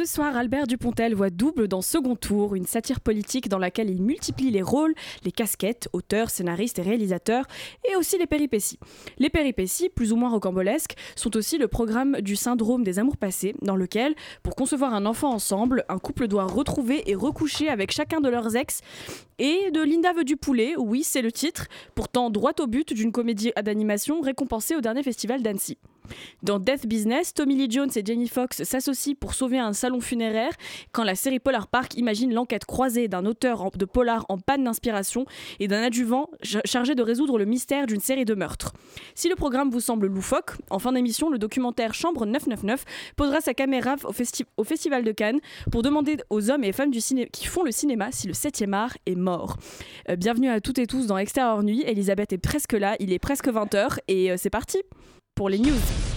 Ce soir, Albert Dupontel voit double dans Second Tour, une satire politique dans laquelle il multiplie les rôles, les casquettes, auteurs, scénaristes et réalisateurs, et aussi les péripéties. Les péripéties, plus ou moins rocambolesques, sont aussi le programme du syndrome des amours passés, dans lequel, pour concevoir un enfant ensemble, un couple doit retrouver et recoucher avec chacun de leurs ex, et de Linda veut du poulet, oui, c'est le titre, pourtant droit au but d'une comédie d'animation récompensée au dernier festival d'Annecy. Dans Death Business, Tommy Lee Jones et Jenny Fox s'associent pour sauver un salon funéraire quand la série Polar Park imagine l'enquête croisée d'un auteur de polar en panne d'inspiration et d'un adjuvant ch- chargé de résoudre le mystère d'une série de meurtres. Si le programme vous semble loufoque, en fin d'émission, le documentaire Chambre 999 posera sa caméra au, festi- au Festival de Cannes pour demander aux hommes et femmes du qui font le cinéma si le 7e art est mort. Euh, bienvenue à toutes et tous dans Extérieur Nuit. Elisabeth est presque là, il est presque 20h et euh, c'est parti pour les news.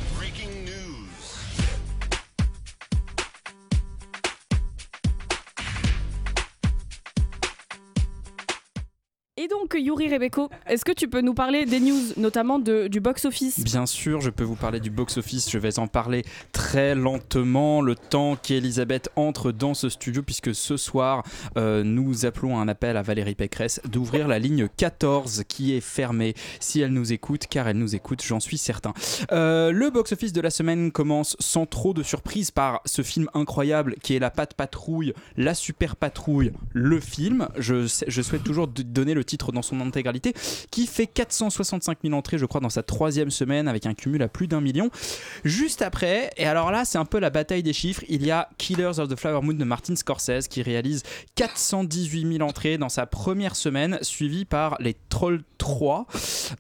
Et donc, Yuri Rebeko, est-ce que tu peux nous parler des news, notamment de- du box-office Bien sûr, je peux vous parler du box-office. Je vais en parler très lentement, le temps qu'Elisabeth entre dans ce studio, puisque ce soir, euh, nous appelons un appel à Valérie Pécresse d'ouvrir la ligne 14 qui est fermée, si elle nous écoute, car elle nous écoute, j'en suis certain. Euh, le box-office de la semaine commence sans trop de surprise par ce film incroyable qui est La Patte Patrouille, La Super Patrouille, le film. Je, je souhaite toujours donner le titre dans son intégralité, qui fait 465 000 entrées, je crois, dans sa troisième semaine, avec un cumul à plus d'un million. Juste après, et alors là, c'est un peu la bataille des chiffres, il y a Killers of the Flower Moon de Martin Scorsese qui réalise 418 000 entrées dans sa première semaine, suivi par Les Trolls 3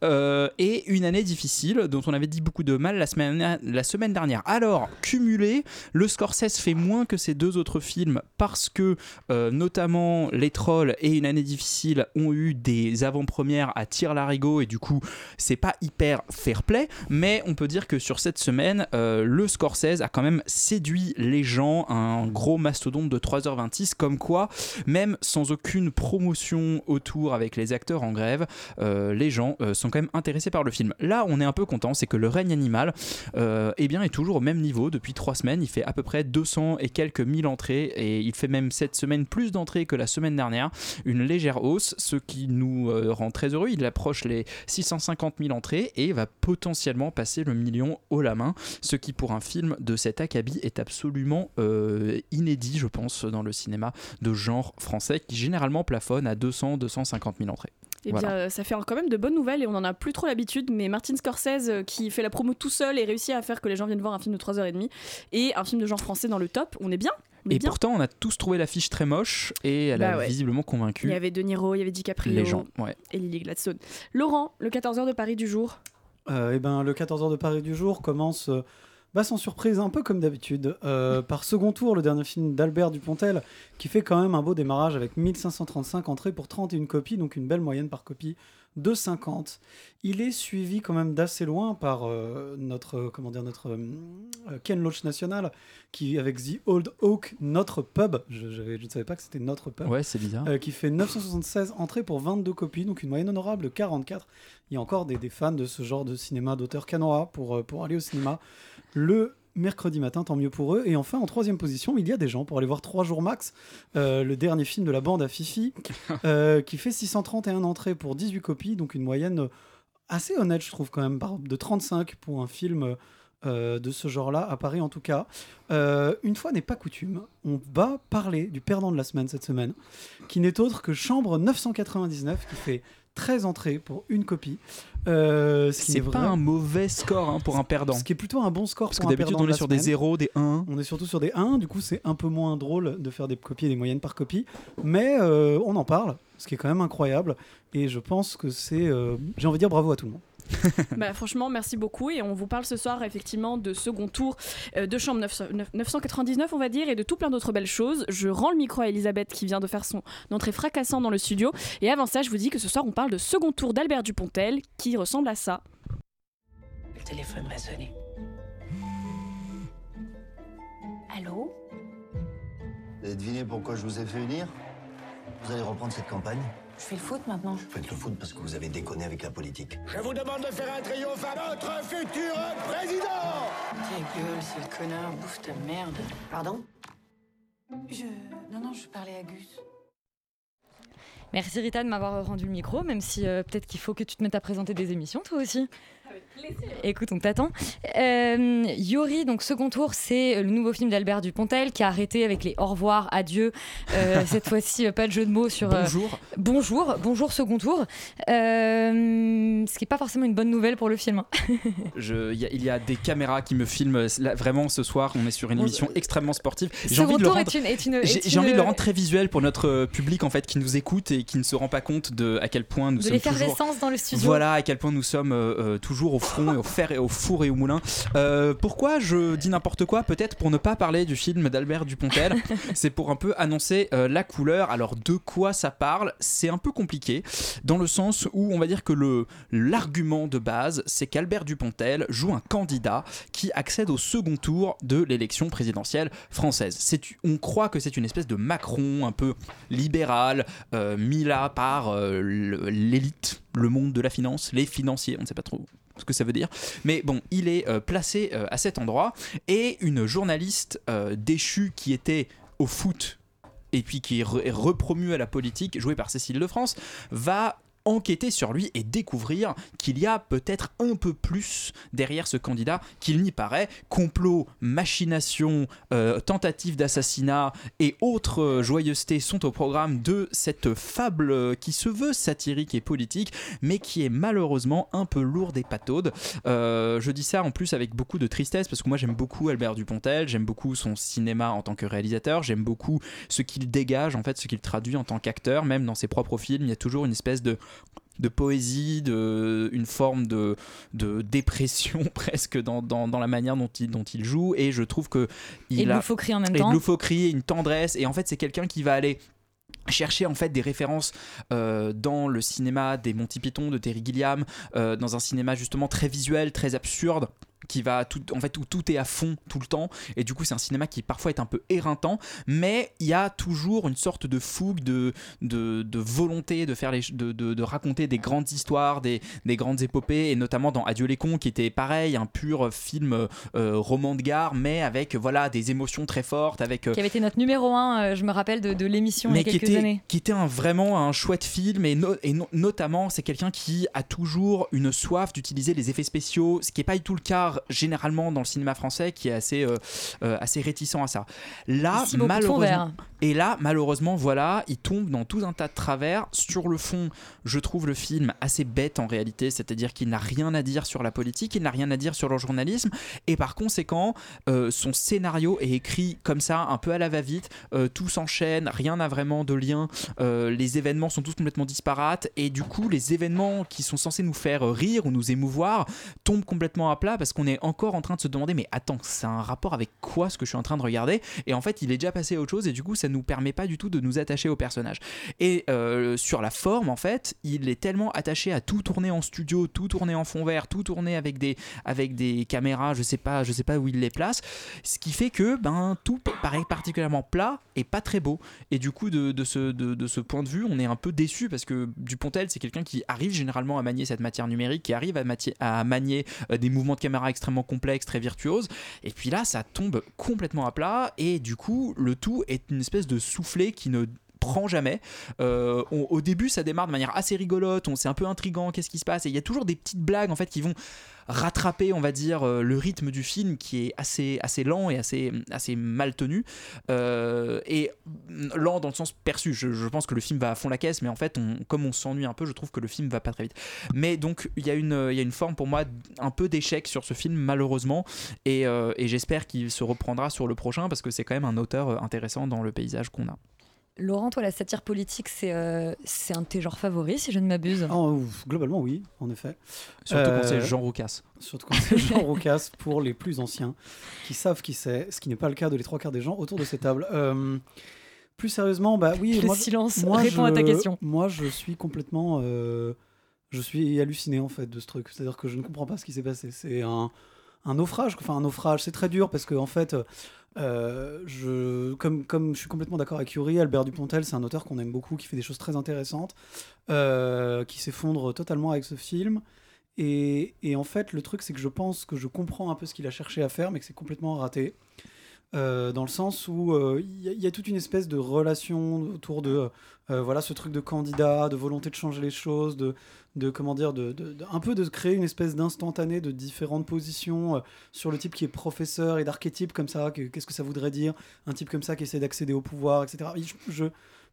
euh, et Une année difficile, dont on avait dit beaucoup de mal la semaine, la semaine dernière. Alors, cumulé, le Scorsese fait moins que ces deux autres films parce que euh, notamment Les Trolls et Une année difficile ont eu des avant-premières à tir-larigot et du coup, c'est pas hyper fair play, mais on peut dire que sur cette semaine, euh, le Scorsese a quand même séduit les gens, un gros mastodonte de 3h26, comme quoi, même sans aucune promotion autour avec les acteurs en grève, euh, les gens euh, sont quand même intéressés par le film. Là, on est un peu content, c'est que le règne animal euh, eh bien, est toujours au même niveau depuis trois semaines. Il fait à peu près 200 et quelques mille entrées et il fait même cette semaine plus d'entrées que la semaine dernière, une légère hausse, ce qui nous euh, rend très heureux. Il approche les 650 000 entrées et va potentiellement passer le million haut la main, ce qui pour un film de cet acabit est absolument euh, inédit, je pense, dans le cinéma de genre français qui généralement plafonne à 200-250 000 entrées. Eh Voilà. bien, ça fait quand même de bonnes nouvelles et on en a plus trop l'habitude. Mais Martin Scorsese, euh, qui fait la promo tout seul et réussit à faire que les gens viennent voir un film de 3h30 et un film de genre français dans le top, on est bien. On est Et bien. pourtant, on a tous trouvé l'affiche très moche et elle Bah a ouais. visiblement Il convaincu y avait De Niro, il y avait DiCaprio les gens. Ouais. et Lily Gladstone. Laurent, le 14h de Paris du jour. Euh, eh ben, le 14h de Paris du jour commence euh, bah, sans surprise, un peu comme d'habitude, euh, par second tour, le dernier film d'Albert Dupontel, qui fait quand même un beau démarrage avec 1535 entrées pour 31 copies, donc une belle moyenne par copie de 50. Il est suivi quand même d'assez loin par euh, notre, euh, comment dire, notre Ken Loach National, qui avec The Old Oak, notre pub, je, ne savais pas que c'était notre pub, Ouais, c'est bizarre. qui fait 976 entrées pour 22 copies, donc une moyenne honorable de 44. Il y a encore des, des fans de ce genre de cinéma d'auteur canois pour, pour aller au cinéma le mercredi matin, tant mieux pour eux. Et enfin, en troisième position, il y a des gens pour aller voir 3 jours max, euh, le dernier film de la bande à Fifi, euh, qui fait 631 entrées pour 18 copies, donc une moyenne assez honnête, je trouve, quand même, de 35 pour un film euh, de ce genre-là à Paris en tout cas. Une fois n'est pas coutume, on va parler du perdant de la semaine cette semaine, qui n'est autre que Chambre 999, qui fait 13 entrées pour une copie. Euh, ce C'est pas un mauvais score hein, pour un perdant. Ce qui est plutôt un bon score Parce pour que d'habitude, on est sur des semaine. 0, des 1. On est surtout sur des 1, du coup c'est un peu moins drôle de faire des copies et des moyennes par copie, mais euh, on en parle, ce qui est quand même incroyable, et je pense que c'est, euh, j'ai envie de dire bravo à tout le monde. Bah, franchement, merci beaucoup. Et on vous parle ce soir, effectivement, de second tour euh, de chambre 900 neuf- 999, on va dire, et de tout plein d'autres belles choses. Je rends le micro à Elisabeth qui vient de faire son entrée fracassante dans le studio. Et avant ça, je vous dis que ce soir, on parle de second tour d'Albert Dupontel qui ressemble à ça. Le téléphone va sonner. Allô? Vous avez deviné pourquoi je vous ai fait unir Vous allez reprendre cette campagne? Je fais le foot maintenant. Vous faites le foot parce que vous avez déconné avec la politique. Je vous demande de faire un triomphe à notre futur président Ta gueule, sale connard, bouffe ta merde. Pardon? Je. Non, non, je parlais à Gus. Merci Rita de m'avoir rendu le micro, même si euh, peut-être qu'il faut que tu te mettes à présenter des émissions toi aussi. Écoute, on t'attend. Euh, Yori, donc second tour, c'est le nouveau film d'Albert Dupontel qui a arrêté avec les au revoir, adieu. Euh, cette fois-ci, euh, pas de jeu de mots sur. euh, Bonjour. bonjour, bonjour second tour. Euh, ce qui n'est pas forcément une bonne nouvelle pour le film. hein. Je- Il y, a- il y a des caméras qui me filment. Là, vraiment, ce soir, on est sur une Bon, émission extrêmement sportive. J'ai Second envie, de le rendre, est une- est une- est j'ai- j'ai une- envie de le rendre très visuel pour notre public en fait qui nous écoute et qui ne se rend pas compte de à quel point nous de sommes toujours. l'effervescence dans le studio. Voilà à quel point nous sommes toujours au front et au fer et au four et au moulin. Euh, pourquoi je dis n'importe quoi? Peut-être pour ne pas parler du film d'Albert Dupontel. c'est pour un peu annoncer euh, la couleur. Alors de quoi ça parle? C'est un peu compliqué dans le sens où on va dire que le l'argument de base, c'est qu'Albert Dupontel joue un candidat qui accède au second tour de l'élection présidentielle française. C'est on croit que c'est une espèce de Macron un peu libéral, euh, mis là par l'élite, le monde de la finance, les financiers, on ne sait pas trop ce que ça veut dire. Mais bon, il est euh, placé euh, à cet endroit et une journaliste euh, déchue qui était au foot et puis qui est, est repromue à la politique, jouée par Cécile de France, va enquêter sur lui et découvrir qu'il y a peut-être un peu plus derrière ce candidat qu'il n'y paraît. Complot, machination, euh, tentative d'assassinat et autres euh, joyeusetés sont au programme de cette fable euh, qui se veut satirique et politique, mais qui est malheureusement un peu lourde et pataude. Je dis ça en plus avec beaucoup de tristesse parce que moi j'aime beaucoup Albert Dupontel, j'aime beaucoup son cinéma en tant que réalisateur, j'aime beaucoup ce qu'il dégage, en fait, ce qu'il traduit en tant qu'acteur, même dans ses propres films, il y a toujours une espèce de de poésie, de, une forme de, de dépression presque dans, dans, dans la manière dont il, dont il joue. Et je trouve que il Et de a en même et temps. loufoquerie, une tendresse. Et en fait c'est quelqu'un qui va aller chercher en fait des références euh, dans le cinéma des Monty Python de Terry Gilliam euh, dans un cinéma justement très visuel très absurde qui va tout en fait où tout est à fond tout le temps et du coup c'est un cinéma qui parfois est un peu éreintant mais il y a toujours une sorte de fougue de, de, de volonté de faire les de, de, de raconter des grandes histoires des, des grandes épopées et notamment dans Adieu les cons qui était pareil un pur film euh, roman de gare mais avec voilà des émotions très fortes avec euh, Qui avait été notre numéro 1, je me rappelle, de, l'émission il y a quelques qui était, années. qui était un, vraiment un chouette film et, no- et no- notamment c'est quelqu'un qui a toujours une soif d'utiliser les effets spéciaux ce qui n'est pas du tout le cas généralement dans le cinéma français qui est assez, euh, euh, assez réticent à ça là malheureusement. Et là malheureusement voilà il tombe dans tout un tas de travers. Sur le fond je trouve le film assez bête en réalité. C'est à dire qu'il n'a rien à dire sur la politique il n'a rien à dire sur le journalisme. Et par conséquent euh, son scénario est écrit comme ça un peu à la va-vite. Euh, tout s'enchaîne rien n'a vraiment de lien. Euh, les événements sont tous complètement disparates. Et du coup les événements qui sont censés nous faire rire ou nous émouvoir tombent complètement à plat parce qu'on est encore en train de se demander mais attends c'est un rapport avec quoi ce que je suis en train de regarder? Et en fait il est déjà passé à autre chose et du coup ça nous permet pas du tout de nous attacher au personnage. Et euh, sur la forme en fait il est tellement attaché à tout tourner en studio tout tourner en fond vert tout tourner avec des avec des caméras je sais pas je sais pas où il les place. Ce qui fait que ben tout paraît particulièrement plat et pas très beau. Et du coup de, ce, de, de ce point de vue on est un peu déçu parce que Dupontel c'est quelqu'un qui arrive généralement à manier cette matière numérique qui arrive à, à manier euh, des mouvements de caméra extrêmement complexes très virtuoses. Et puis là ça tombe complètement à plat et du coup le tout est une espèce de soufflet qui ne prend jamais. Euh, on- au début, ça démarre de manière assez rigolote, on c'est un peu intrigant, qu'est-ce qui se passe Et il y a toujours des petites blagues en fait qui vont rattraper, on va dire, euh, le rythme du film qui est assez, assez lent et assez, assez mal tenu. Euh, et lent dans le sens perçu. Je, pense que le film va à fond la caisse, mais en fait, comme on s'ennuie un peu, je trouve que le film va pas très vite. Mais donc, il y, a une- forme pour moi un peu d'échec sur ce film, malheureusement. Et, j'espère qu'il se reprendra sur le prochain parce que c'est quand même un auteur intéressant dans le paysage qu'on a. Laurent, toi, la satire politique, c'est euh, c'est un de tes genres favoris, si je ne m'abuse? Ouf, globalement, oui, en effet. Surtout quand Euh, c'est Jean Roucas. Surtout quand c'est Jean Roucas pour les plus anciens qui savent qui c'est, ce qui n'est pas le cas de les trois quarts des gens autour de cette table. Euh, plus sérieusement, bah oui. Le moi, silence moi, répond à ta question. Moi, je suis complètement. euh, je suis halluciné en fait de ce truc. C'est-à-dire que je ne comprends pas ce qui s'est passé. C'est un, un naufrage. Enfin, un naufrage, c'est très dur parce que en fait. Euh, je, comme, comme je suis complètement d'accord avec Yuri, Albert Dupontel, c'est un auteur qu'on aime beaucoup, qui fait des choses très intéressantes, euh, qui s'effondre totalement avec ce film. Et, et en fait, le truc, c'est que je pense que je comprends un peu ce qu'il a cherché à faire, mais que c'est complètement raté. Euh, dans le sens où euh, il y, a- toute une espèce de relation autour de euh, voilà ce truc de candidat, de volonté de changer les choses, de, comment dire, un peu de créer une espèce d'instantané de différentes positions sur le type qui est professeur et d'archétype comme ça. que- Qu'est-ce que ça voudrait dire Un type comme ça qui essaie d'accéder au pouvoir, etc.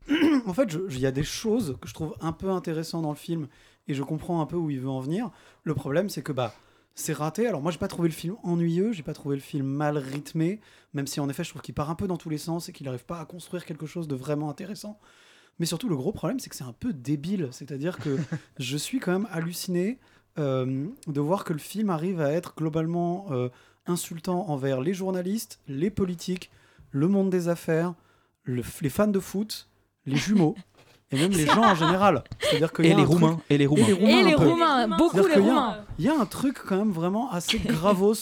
En fait, il y a des choses que je trouve un peu intéressantes dans le film et je comprends un peu où il veut en venir. Le problème, c'est que bah c'est raté. Alors moi, j'ai pas trouvé le film ennuyeux, j'ai pas trouvé le film mal rythmé, même si en effet, je trouve qu'il part un peu dans tous les sens et qu'il n'arrive pas à construire quelque chose de vraiment intéressant. Mais surtout, le gros problème, c'est que c'est un peu débile. C'est-à-dire que je suis quand même halluciné euh, de voir que le film arrive à être globalement euh, insultant envers les journalistes, les politiques, le monde des affaires, le- les fans de foot, les jumeaux. Et même les gens en général. C'est-à-dire qu'il y Et a les truc- Roumains, et les Roumains. Et les un peu. Roumains, beaucoup les Roumains. Il y a un truc quand même vraiment assez gravos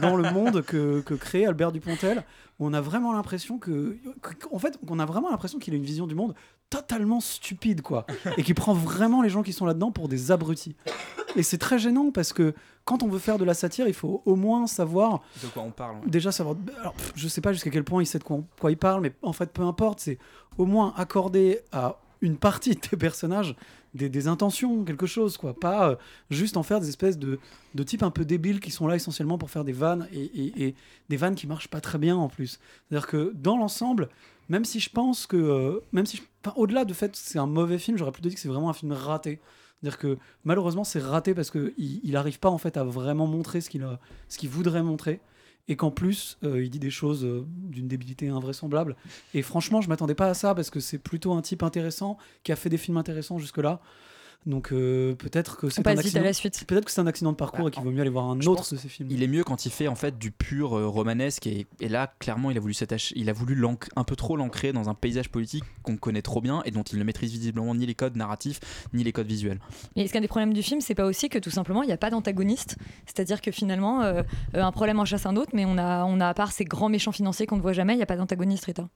dans le monde que, que crée Albert Dupontel, où on a vraiment l'impression que, que- en fait, qu'on a vraiment l'impression qu'il a une vision du monde totalement stupide, quoi, et qui prend vraiment les gens qui sont là-dedans pour des abrutis. Et c'est très gênant parce que quand on veut faire de la satire, il faut au moins savoir De quoi on parle déjà savoir. Alors, pff, je sais pas jusqu'à quel point il sait de quoi, quoi il parle, mais en fait, peu importe, c'est au moins accorder à une partie de tes personnages des, intentions, quelque chose, quoi. Pas euh, juste en faire des espèces de, de types un peu débiles qui sont là essentiellement pour faire des vannes et, des vannes qui marchent pas très bien en plus. C'est-à-dire que dans l'ensemble, même si je pense que. euh, même si je- au-delà du fait que c'est un mauvais film, j'aurais plutôt dit que c'est vraiment un film raté. C'est-à-dire que malheureusement, c'est raté parce qu'il il arrive pas en fait à vraiment montrer ce qu'il voudrait montrer et qu'en plus euh, il dit des choses euh, d'une débilité invraisemblable. Et franchement, je m'attendais pas à ça parce que c'est plutôt un type intéressant qui a fait des films intéressants jusque-là. Donc euh, peut-être que c'est un accident. la suite. Peut-être que c'est un accident de parcours Bah, et qu'il vaut mieux aller voir un autre de ses films. Il est mieux quand il fait en fait du pur euh, romanesque et, et là clairement il a voulu s'attacher, il a voulu un peu trop l'ancrer dans un paysage politique qu'on connaît trop bien et dont il ne maîtrise visiblement ni les codes narratifs ni les codes visuels. Mais est-ce qu'un des problèmes du film, c'est pas aussi que tout simplement il n'y a pas d'antagoniste? C'est-à-dire que finalement, euh, un problème en chasse un autre, mais on a, on a à part ces grands méchants financiers qu'on ne voit jamais, il n'y a pas d'antagoniste, Rita?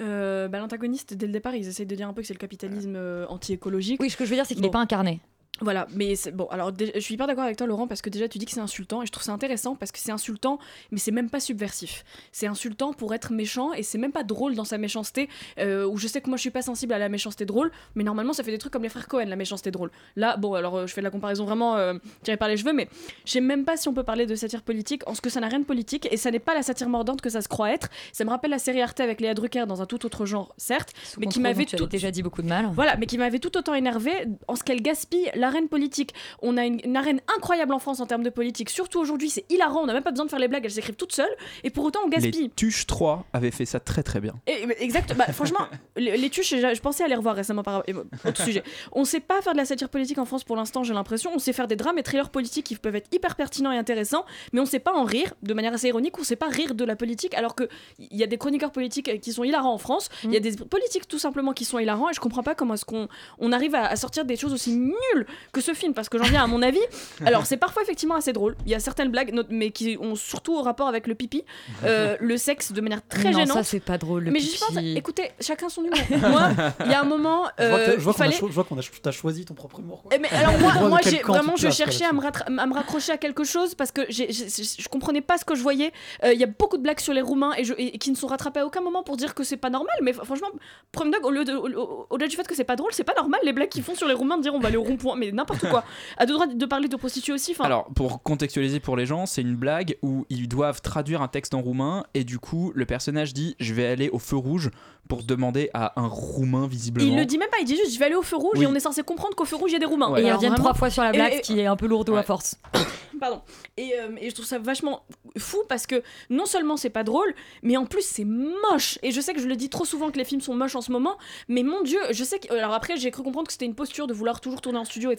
Euh, bah, L'antagoniste, dès le départ, ils essayent de dire un peu que c'est le capitalisme euh, anti-écologique. Oui, ce que je veux dire, c'est qu'il n'est Bon. pas incarné. Voilà, mais bon, alors je suis hyper d'accord avec toi, Laurent, parce que déjà tu dis que c'est insultant, et je trouve ça intéressant parce que c'est insultant, mais c'est même pas subversif. C'est insultant pour être méchant, et c'est même pas drôle dans sa méchanceté, euh, où je sais que moi je suis pas sensible à la méchanceté drôle, mais normalement ça fait des trucs comme les frères Cohen, la méchanceté drôle. Là, bon, alors euh, je fais de la comparaison vraiment euh, tirée par les cheveux, mais je sais même pas si on peut parler de satire politique, en ce que ça n'a rien de politique, et ça n'est pas la satire mordante que ça se croit être. Ça me rappelle la série Arte avec Léa Drucker dans un tout autre genre, certes, mais qui m'avait tout déjà dit beaucoup de mal. voilà, mais qui m'avait tout autant énervé en ce qu'elle gaspille l'arène politique. On a une, une arène incroyable en France en termes de politique, surtout aujourd'hui, c'est hilarant, on n'a même pas besoin de faire les blagues, elles s'écrivent toutes seules, et pour autant on gaspille. Les Tuches 3 avaient fait ça très très bien. Et, exact, bah, franchement, les, les tuches, je, je pensais à les revoir récemment par autre sujet. On sait pas faire de la satire politique en France pour l'instant, j'ai l'impression. On sait faire des drames et trailers politiques qui peuvent être hyper pertinents et intéressants, mais on sait pas en rire de manière assez ironique. On sait pas rire de la politique, alors que il y a des chroniqueurs politiques qui sont hilarants en France. Il y a des politiques tout simplement qui sont hilarants, et je comprends pas comment est-ce qu'on on arrive à, à sortir des choses aussi nulles que ce film, parce que j'en viens à mon avis. Alors, c'est parfois effectivement assez drôle. Il y a certaines blagues, mais qui ont surtout au rapport avec le pipi, euh, le sexe de manière très non, gênante. ça c'est pas drôle. Le mais pipi. je pense, écoutez, chacun son humour. Moi, il y a un moment, Je vois que euh, je vois qu'on fallait. cho- je vois qu'on a cho- t'as choisi ton propre humour. quoi. Eh, mais alors moi, moi j'ai vraiment je cherchais à me, à me raccrocher à quelque chose parce que je comprenais pas ce que je voyais. Euh, Il y a beaucoup de blagues sur les Roumains et, je, et qui ne sont rattrapées à aucun moment pour dire que c'est pas normal. Mais fr- franchement, Prom Dog, au lieu de- au- au- au-delà du fait que c'est pas drôle, c'est pas normal les blagues qu'ils font sur les Roumains de dire on va aller au rond-point, mais n'importe quoi. À deux droits de parler de prostituées aussi. Enfin, Alors, pour contextualiser pour les gens, c'est une blague où ils doivent traduire un texte en roumain et du coup, le personnage dit Je vais aller au feu rouge pour demander à un roumain visiblement. il le dit même pas, il dit juste je vais aller au feu rouge Oui. et on est censé comprendre qu'au feu rouge il y a des Roumains. Ouais. Et ils Alors, reviennent vraiment- trois fois sur la blague, Et- ce qui est un peu lourd à force. Pardon. Et, euh, et je trouve ça vachement fou parce que non seulement c'est pas drôle, mais en plus c'est moche. Et je sais que je le dis trop souvent que les films sont moches en ce moment, mais mon dieu, je sais que. Alors après, j'ai cru comprendre que c'était une posture de vouloir toujours tourner en studio, etc.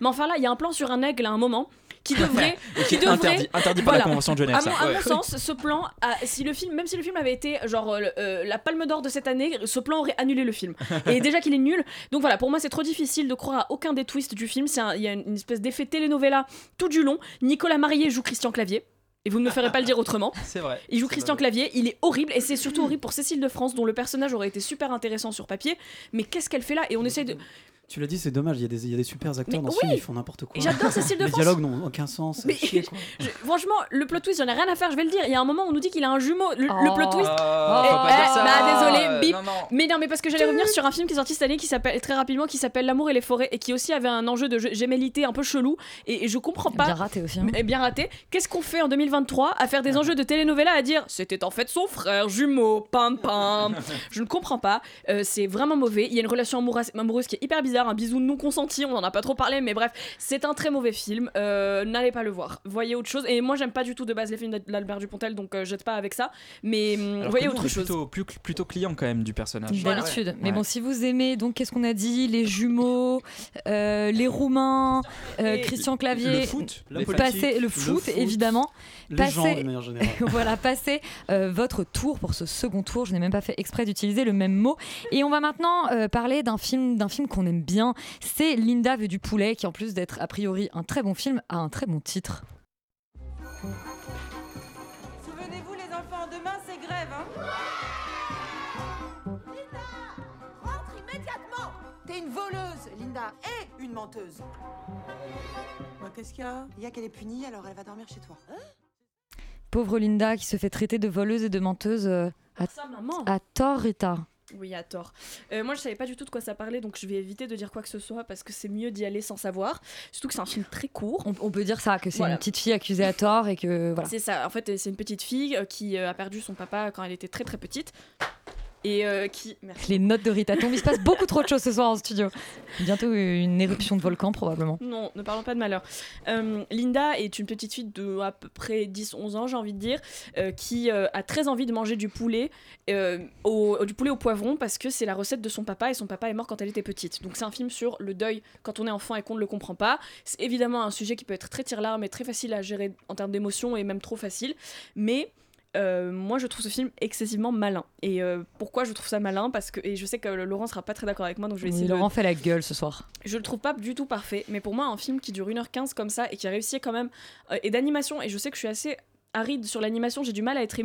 Mais enfin là, il y a un plan sur un aigle à un moment qui devrait. Qui devrait- interdit- interdit par la Convention de Genève, À ça. mon, à Ouais. mon sens, ce plan, a- si le film, même si le film avait été genre euh, euh, la Palme d'Or de cette année, ce plan aurait annulé le film. Et déjà qu'il est nul. Donc voilà, pour moi, c'est trop difficile de croire à aucun des twists du film. Il y a une espèce d'effet telenovela tout du long. Nicolas Marié joue Christian Clavier. Et vous ne me ferez pas le dire autrement. C'est vrai. Il joue Christian Clavier, il est horrible et c'est surtout horrible pour Cécile de France dont le personnage aurait été super intéressant sur papier. Mais qu'est-ce qu'elle fait là? Et on essaye de. Tu l'as dit, c'est dommage, il y, a des- il y a des super acteurs Mais dans ce oui film, ils font n'importe quoi. Et j'adore Cécile de Les France. dialogues n'ont aucun sens. Mais- c'est chier, quoi. Je- franchement, le plot twist, j'en ai rien à faire, je vais le dire. Il y a un moment où on nous dit qu'il a un jumeau. Le, le plot twist. Oh, Eh, faut pas dire eh, ça. bah, désolé, Euh, bip. non, non. Mais non, mais parce que j'allais revenir sur un film qui est sorti cette année qui s'appelle très rapidement qui s'appelle L'amour et les forêts et qui aussi avait un enjeu de gé- gémellité un peu chelou et, et je comprends pas. Bien raté aussi. hein. Mais bien raté. Qu'est-ce qu'on fait en 2023 à faire des enjeux de telenovela à dire c'était en fait son frère jumeau, pam pam. Je ne comprends pas. Euh, c'est vraiment mauvais. Il y a une relation amoureuse, amoureuse qui est hyper bizarre, un bisou non consenti. On en a pas trop parlé, mais bref, c'est un très mauvais film. Euh, N'allez pas le voir. Voyez autre chose. Et moi, j'aime pas du tout de base les films d'Albert Dupontel, donc euh, jette pas avec ça. Mais hum, Alors voyez autre chose. Plutôt, plus- plutôt client quand même du personnage. D'habitude. Mais Ouais. bon, si vous aimez, donc qu'est-ce qu'on a dit? Les jumeaux, euh, les Roumains, euh, Christian Clavier, Le foot, le évidemment. Les gens, de Passez, manière générale. voilà, passez euh, votre tour pour ce second tour. Je n'ai même pas fait exprès d'utiliser le même mot. Et on va maintenant euh, parler d'un film, d'un film qu'on aime bien. C'est Linda veut du poulet, qui en plus d'être a priori un très bon film, a un très bon titre. Souvenez-vous, les enfants, demain c'est grève, hein Rentre immédiatement T'es une voleuse, Linda, et une menteuse. Bah, Qu'est-ce qu'il y a? Il y a qu'elle est punie, alors elle va dormir chez toi. Pauvre Linda qui se fait traiter de voleuse et de menteuse euh, à, à tort, Rita. Oui, à tort. Euh, moi, je savais pas du tout de quoi ça parlait, donc je vais éviter de dire quoi que ce soit parce que c'est mieux d'y aller sans savoir. Surtout que c'est un film très court. On, on peut dire ça, que c'est Voilà. une petite fille accusée à tort et que voilà. C'est ça. En fait, c'est une petite fille euh, qui euh, a perdu son papa quand elle était très très petite. Et euh, qui. Merci. Les notes de Rita tombent. Il se passe beaucoup trop de choses ce soir en studio. Bientôt une éruption de volcan probablement. Non, ne parlons pas de malheur. Euh, Linda est une petite fille de à peu près 10-11 ans, j'ai envie de dire, euh, qui a très envie de manger du poulet, au, du poulet au poivron, parce que c'est la recette de son papa, et son papa est mort quand elle était petite. Donc c'est un film sur le deuil quand on est enfant et qu'on ne le comprend pas. C'est évidemment un sujet qui peut être très tire-larme et très facile à gérer en termes d'émotions, et même trop facile. Mais euh, moi, je trouve ce film excessivement malin. Et euh, pourquoi je trouve ça malin? Parce que, et je sais que Laurent sera pas très d'accord avec moi, donc je vais Oui, essayer de, Laurent fait la gueule ce soir. je le trouve pas du tout parfait, mais pour moi, un film qui dure 1h15 comme ça et qui a réussi quand même, euh, et d'animation, et je sais que je suis assez aride sur l'animation, j'ai du mal à être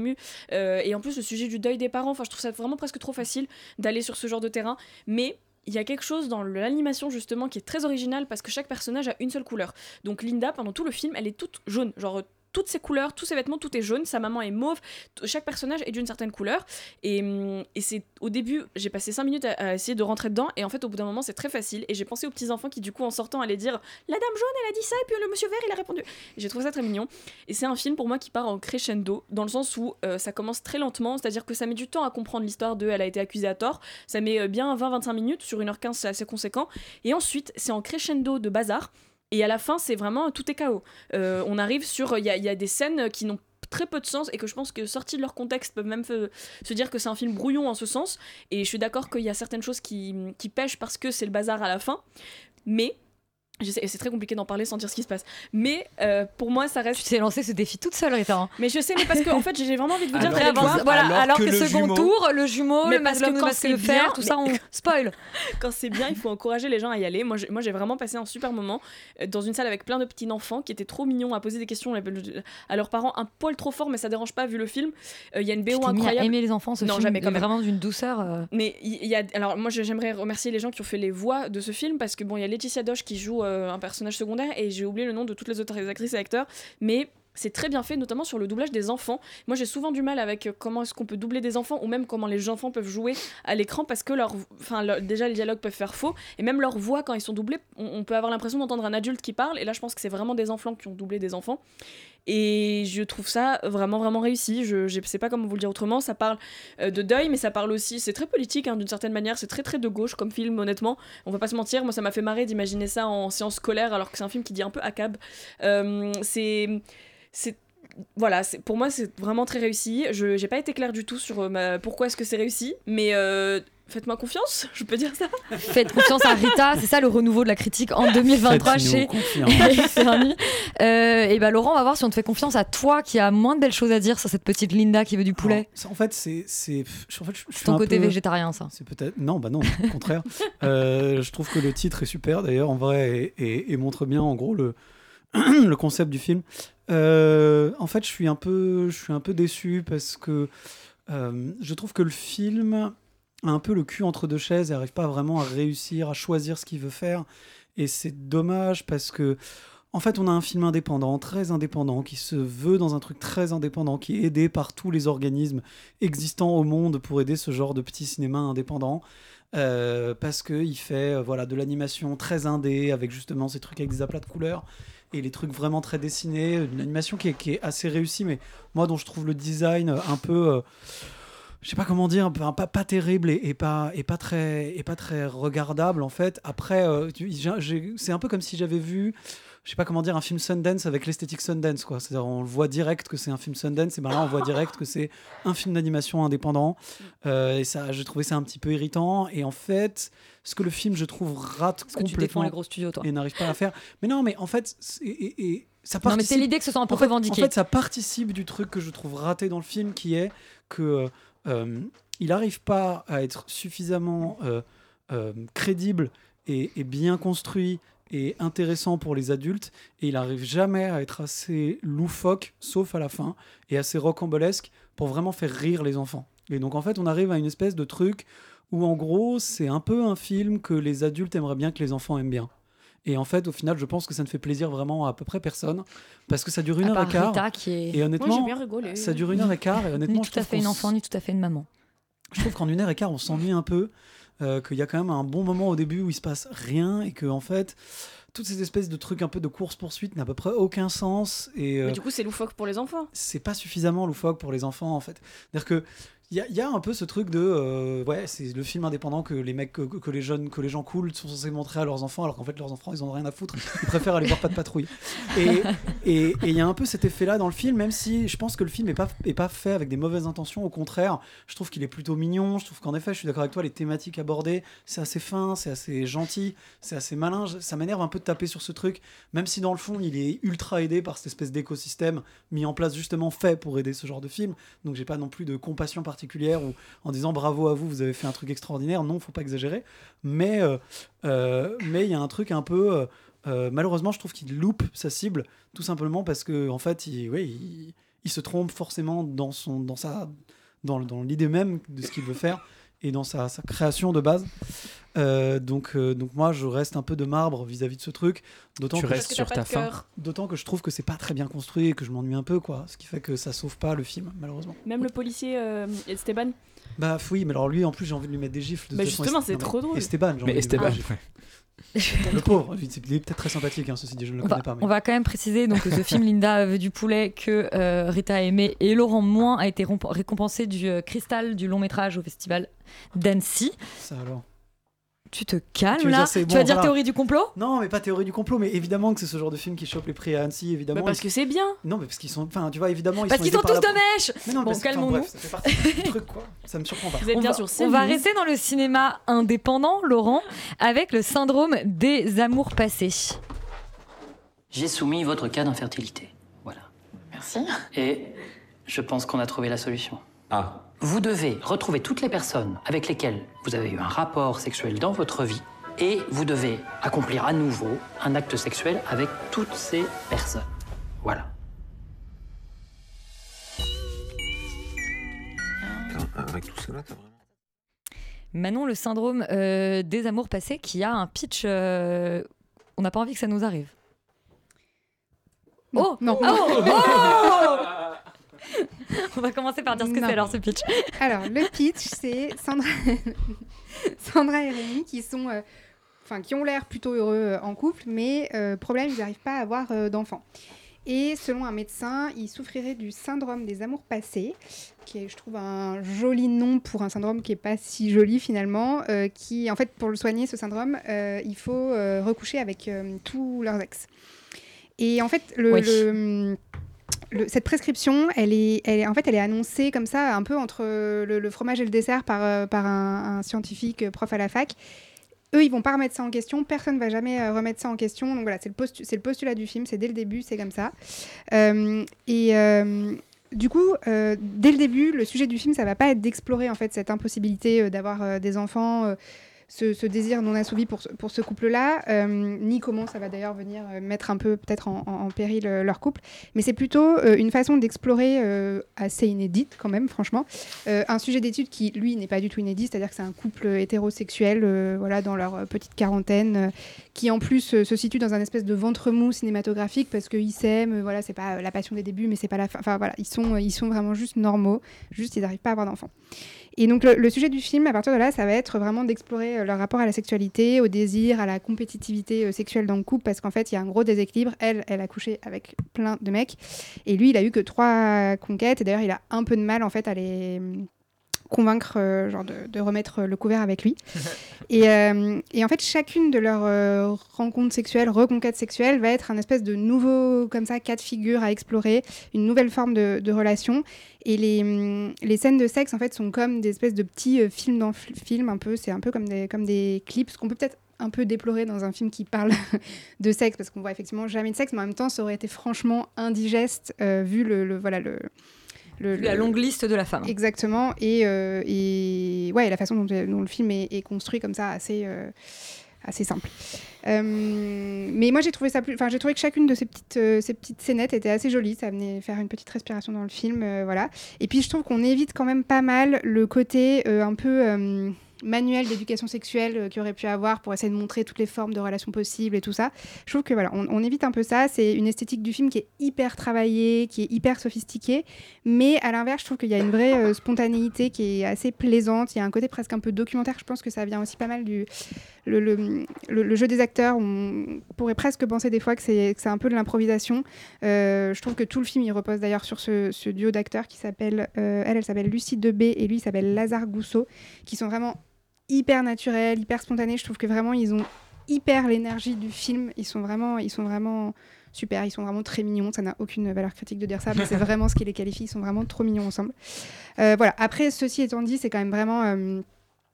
euh, et en plus, le sujet du deuil des parents, enfin, je trouve ça vraiment presque trop facile d'aller sur ce genre de terrain, mais. Il y a quelque chose dans l'animation justement qui est très original parce que chaque personnage a une seule couleur. Donc Linda, pendant tout le film, elle est toute jaune. Genre toutes ses couleurs, tous ses vêtements, tout est jaune. Sa maman est mauve. Chaque personnage est d'une certaine couleur. Et, et c'est au début, j'ai passé 5 minutes à, essayer de rentrer dedans. Et en fait, au bout d'un moment, c'est très facile. Et j'ai pensé aux petits enfants qui, du coup, en sortant, allaient dire La dame jaune, elle a dit ça. Et puis le monsieur vert, il a répondu. J'ai trouvé ça très mignon. Et c'est un film pour moi qui part en crescendo, dans le sens où euh, ça commence très lentement. C'est-à-dire que ça met du temps à comprendre l'histoire de Elle a été accusée à tort. Ça met euh, bien 20-25 minutes. Sur 1h15, c'est assez conséquent. Et ensuite, c'est en crescendo de bazar. Et à la fin, c'est vraiment tout est chaos. Euh, on arrive sur. Il y, a- des scènes qui n'ont très peu de sens et que je pense que sortis de leur contexte peuvent même se dire que c'est un film brouillon en ce sens. Et je suis d'accord qu'il y a certaines choses qui, qui pêchent parce que c'est le bazar à la fin. Mais c'est très compliqué d'en parler sans dire ce qui se passe. Mais euh, pour moi, ça reste. Tu t'es lancé ce défi toute seule, Rita. hein. Mais je sais, mais parce que en fait, j'ai vraiment envie de vous dire d'aller avant- voilà, alors, que, que le second jumeau- tour, le jumeau, Mais le masque quand masque c'est de fer, bien, tout ça, mais- on spoil. quand c'est bien, il faut encourager les gens à y aller. Moi, j'ai- moi, j'ai vraiment passé un super moment euh, dans une salle avec plein de petits enfants qui étaient trop mignons à poser des questions à leurs parents, un poil trop fort, mais ça dérange pas vu le film. Euh, Il y a une Tu BO t'es mis à incroyable. aimer les enfants, ce non, film, jamais quand même. vraiment d'une douceur. euh. Mais il il y a, alors moi j'aimerais remercier les gens qui ont fait les voix de ce film parce que bon il y a Laetitia Doche qui joue euh, un personnage secondaire et j'ai oublié le nom de toutes les autres actrices et acteurs mais c'est très bien fait, notamment sur le doublage des enfants. Moi, j'ai souvent du mal avec euh, comment est-ce qu'on peut doubler des enfants ou même comment les enfants peuvent jouer à l'écran parce que enfin, déjà les dialogues peuvent faire faux et même leur voix quand ils sont doublés, on peut avoir l'impression d'entendre un adulte qui parle et là, je pense que c'est vraiment des enfants qui ont doublé des enfants. Et je trouve ça vraiment, vraiment réussi. Je ne sais pas comment vous le dire autrement. Ça parle euh, de deuil, mais ça parle aussi. C'est très politique hein, d'une certaine manière. C'est très, très de gauche comme film, honnêtement. On va pas se mentir. Moi, ça m'a fait marrer d'imaginer ça en séance scolaire, alors que c'est un film qui dit un peu à cab. Euh, c'est. c'est voilà, pour moi c'est vraiment très réussi. Je j'ai pas été claire du tout sur euh, pourquoi est-ce que c'est réussi, mais euh, faites-moi confiance, je peux dire ça. Faites confiance à Rita, c'est ça le renouveau de la critique en 2023 Faites-nous chez. Euh, et bah Laurent, on va voir si on te fait confiance à toi qui a moins de belles choses à dire sur cette petite Linda qui veut du poulet. Alors, ça, en fait, c'est. c'est en fait, Ton un côté peu- végétarien, ça. C'est peut-être. Non, bah non, au contraire. Euh, je trouve que le titre est super, d'ailleurs, en vrai, et, et- et montre bien, en gros, le, le concept du film. Euh, en fait, je suis un peu, je suis un peu déçu parce que euh, je trouve que le film un peu le cul entre deux chaises et n'arrive pas vraiment à réussir à choisir ce qu'il veut faire. Et c'est dommage parce que. En fait, on a un film indépendant, très indépendant, qui se veut dans un truc très indépendant, qui est aidé par tous les organismes existants au monde pour aider ce genre de petit cinéma indépendant. Euh, parce qu'il fait euh, voilà, de l'animation très indé, avec justement ces trucs avec des aplats de couleurs, et les trucs vraiment très dessinés, une animation qui est, qui assez réussie, mais moi dont je trouve le design un peu... euh, je sais pas comment dire, pas, pas, pas terrible et, et pas, et, pas très, et pas très regardable en fait. Après, euh, tu- c'est un peu comme si j'avais vu, je sais pas comment dire, un film Sundance avec l'esthétique Sundance. quoi. C'est-à-dire on le voit direct que c'est un film Sundance et ben là on voit direct que c'est un film d'animation indépendant. Euh, et ça, j'ai trouvé ça un petit peu irritant. Et en fait, ce que le film, je trouve, rate que tu défends complètement les gros studios, toi. et n'arrive pas à faire. Mais non, mais en fait, et, et ça Non, mais participe. c'est l'idée que ce soit un peu en fait, revendiqué. En fait, ça participe du truc que je trouve raté dans le film, qui est que euh, il n'arrive pas à être suffisamment euh, euh, crédible et, et bien construit et intéressant pour les adultes, et il n'arrive jamais à être assez loufoque, sauf à la fin, et assez rocambolesque pour vraiment faire rire les enfants. Et donc en fait, on arrive à une espèce de truc où en gros, c'est un peu un film que les adultes aimeraient bien que les enfants aiment bien. Et en fait, au final, je pense que ça ne fait plaisir vraiment à à peu près personne, parce que ça dure une À heure part et quart. Rita, qui est- Et honnêtement, Moi, bien rigolé. ça dure une heure et quart. Et honnêtement, ni tout à fait une enfant, ni tout à fait une maman. je trouve qu'en une heure et quart, on s'ennuie un peu, euh, qu'il y a quand même un bon moment au début où il se passe rien et que en fait, toutes ces espèces de trucs un peu de course-poursuite n'a à peu près aucun sens. Et euh, Mais du coup, c'est loufoque pour les enfants. c'est pas suffisamment loufoque pour les enfants en fait. C'est-à-dire que il y, a- il y a un peu ce truc de euh, ouais c'est le film indépendant que les mecs que, que les jeunes que les gens cool sont censés montrer à leurs enfants alors qu'en fait leurs enfants ils en ont rien à foutre. Ils préfèrent aller voir pas de patrouille. Et et il y a un peu cet effet là dans le film même si je pense que le film est pas est pas fait avec des mauvaises intentions. Au contraire je trouve qu'il est plutôt mignon. Je trouve qu'en effet je suis d'accord avec toi les thématiques abordées c'est assez fin c'est assez gentil c'est assez malin. Ça m'énerve un peu de taper sur ce truc même si dans le fond il est ultra aidé par cette espèce d'écosystème mis en place justement fait pour aider ce genre de film. Donc j'ai pas non plus de compassion particulière ou en disant bravo à vous vous avez fait un truc extraordinaire. Non faut pas exagérer. Mais euh, euh, il y a un truc un peu euh, malheureusement je trouve qu'il loupe sa cible tout simplement parce que en fait il, ouais, il, se trompe forcément dans son dans sa dans l'idée même de ce qu'il veut faire et dans sa, sa création de base Euh, donc, euh, donc moi je reste un peu de marbre vis-à-vis de ce truc d'autant Tu que restes sur ta fin. d'autant que je trouve que c'est pas très bien construit et que je m'ennuie un peu quoi ce qui fait que ça sauve pas le film malheureusement Même le policier euh, Esteban. Bah oui mais alors lui en plus j'ai envie de lui mettre des gifles de Bah, toute façon, justement, Est- c'est non, mais trop drôle. Esteban j'ai Mais envie de lui mettre Esteban, des gifles. le pauvre il est peut-être très sympathique hein, ceci dit je ne le On connais va, pas mais... on va quand même préciser donc, que ce film Linda veut du poulet que euh, Rita a aimé et Laurent Moins a été romp- récompensé du euh, cristal du long métrage au festival d'Annecy. ça alors Tu te calmes Tu là dire, Tu vas dire voilà. théorie du complot? Non, mais pas théorie du complot, mais évidemment que c'est ce genre de film qui chope les prix à Annecy, évidemment. Bah, parce que c'est bien. Non, mais parce qu'ils sont. Enfin, tu vois, évidemment. Ils Parce sont qu'ils sont tous la- de mèche Mais non, Bon, calmons-nous. ça fait partie du truc, quoi. Ça me surprend pas. Vous êtes on bien va, sur on va rester dans le cinéma indépendant, Laurent, avec le syndrome des amours passés. J'ai soumis votre cas d'infertilité. Voilà. Merci. Et je pense qu'on a trouvé la solution. Ah. Vous devez retrouver toutes les personnes avec lesquelles vous avez eu un rapport sexuel dans votre vie et vous devez accomplir à nouveau un acte sexuel avec toutes ces personnes. Voilà. Avec tout cela, t'as vraiment. Manon, le syndrome euh, des amours passés qui a un pitch. euh, on n'a pas envie que ça nous arrive. Oh Non. Oh Oh On va commencer par dire ce que c'est alors ce pitch. Alors, le pitch, c'est Sandra... Sandra et Rémi qui sont. euh, Enfin, qui ont l'air plutôt heureux euh, en couple, mais euh, problème, ils n'arrivent pas à avoir euh, d'enfants. Et selon un médecin, ils souffriraient du syndrome des amours passés, qui est, je trouve, un joli nom pour un syndrome qui est pas si joli finalement. euh, qui, en fait, pour le soigner, ce syndrome, euh, il faut euh, recoucher avec tous leurs ex. Et en fait, le, Oui. le- cette prescription, elle est, en fait, elle est annoncée comme ça, un peu entre le, fromage et le dessert par, euh, un, scientifique euh, prof à la fac. Eux, ils vont pas remettre ça en question. Personne va jamais euh, remettre ça en question. Donc voilà, c'est le, postulat du film. C'est dès le début, c'est comme ça. Et du coup, dès le début, le sujet du film, ça va pas être d'explorer en fait cette impossibilité d'avoir des enfants. Ce, désir non assouvi pour pour ce couple-là, euh, ni comment ça va d'ailleurs venir euh, mettre un peu peut-être en, péril euh, leur couple, mais c'est plutôt une façon d'explorer assez inédite quand même, franchement, un sujet d'étude qui, lui, n'est pas du tout inédit, c'est-à-dire que c'est un couple hétérosexuel, voilà, dans leur petite quarantaine, qui en plus se situe dans un espèce de ventre mou cinématographique parce qu'ils s'aiment, voilà, c'est pas la passion des débuts, mais c'est pas la fin, enfin voilà, ils sont, ils sont vraiment juste normaux, juste ils n'arrivent pas à avoir d'enfants. Et donc le, le sujet du film, à partir de là, ça va être vraiment d'explorer euh, leur rapport à la sexualité, au désir, à la compétitivité euh, sexuelle dans le couple, parce qu'en fait, il y a un gros déséquilibre. Elle, elle a couché avec plein de mecs, et lui, il a eu que trois conquêtes, et d'ailleurs, il a un peu de mal en fait à les convaincre euh, genre de, remettre le couvert avec lui. et, euh, et en fait, chacune de leurs euh, rencontres sexuelles, reconquêtes sexuelles, va être un espèce de nouveau comme ça cas de figure à explorer, une nouvelle forme de, relation. Et les, hum, les scènes de sexe, en fait, sont comme des espèces de petits euh, films dans f- films, un peu. C'est un peu comme des, comme des clips, ce qu'on peut peut-être un peu déplorer dans un film qui parle de sexe, parce qu'on voit effectivement jamais de sexe, mais en même temps, ça aurait été franchement indigeste, euh, vu le- voilà, le, le- La le- longue liste de la femme. Exactement. Et, euh, et ouais, la façon dont, dont le film est, est construit comme ça, assez, euh, assez simple. Euh, mais moi, j'ai trouvé ça plus. Enfin, j'ai trouvé que chacune de ces petites, euh, ces petites scénettes était assez jolie. Ça venait faire une petite respiration dans le film, euh, voilà. Et puis, je trouve qu'on évite quand même pas mal le côté euh, un peu. Manuel d'éducation sexuelle euh, qu'il aurait pu avoir pour essayer de montrer toutes les formes de relations possibles et tout ça. Je trouve que voilà, on, évite un peu ça. C'est une esthétique du film qui est hyper travaillée, qui est hyper sophistiquée, mais à l'inverse, je trouve qu'il y a une vraie euh, spontanéité qui est assez plaisante. Il y a un côté presque un peu documentaire. Je pense que ça vient aussi pas mal du le, jeu des acteurs. On pourrait presque penser des fois que c'est un peu de l'improvisation. Euh, je trouve que tout le film il repose d'ailleurs sur ce, duo d'acteurs qui s'appelle elle, elle s'appelle Lucie Debé et lui s'appelle Lazare Gousseau, qui sont vraiment hyper naturels, hyper spontanés. Je trouve que vraiment ils ont hyper l'énergie du film. Ils sont vraiment, ils sont vraiment super. Ils sont vraiment très mignons. Ça n'a aucune valeur critique de dire ça, mais c'est vraiment ce qui les qualifie. Ils sont vraiment trop mignons ensemble. Euh, voilà. Après, ceci étant dit, c'est quand même vraiment euh,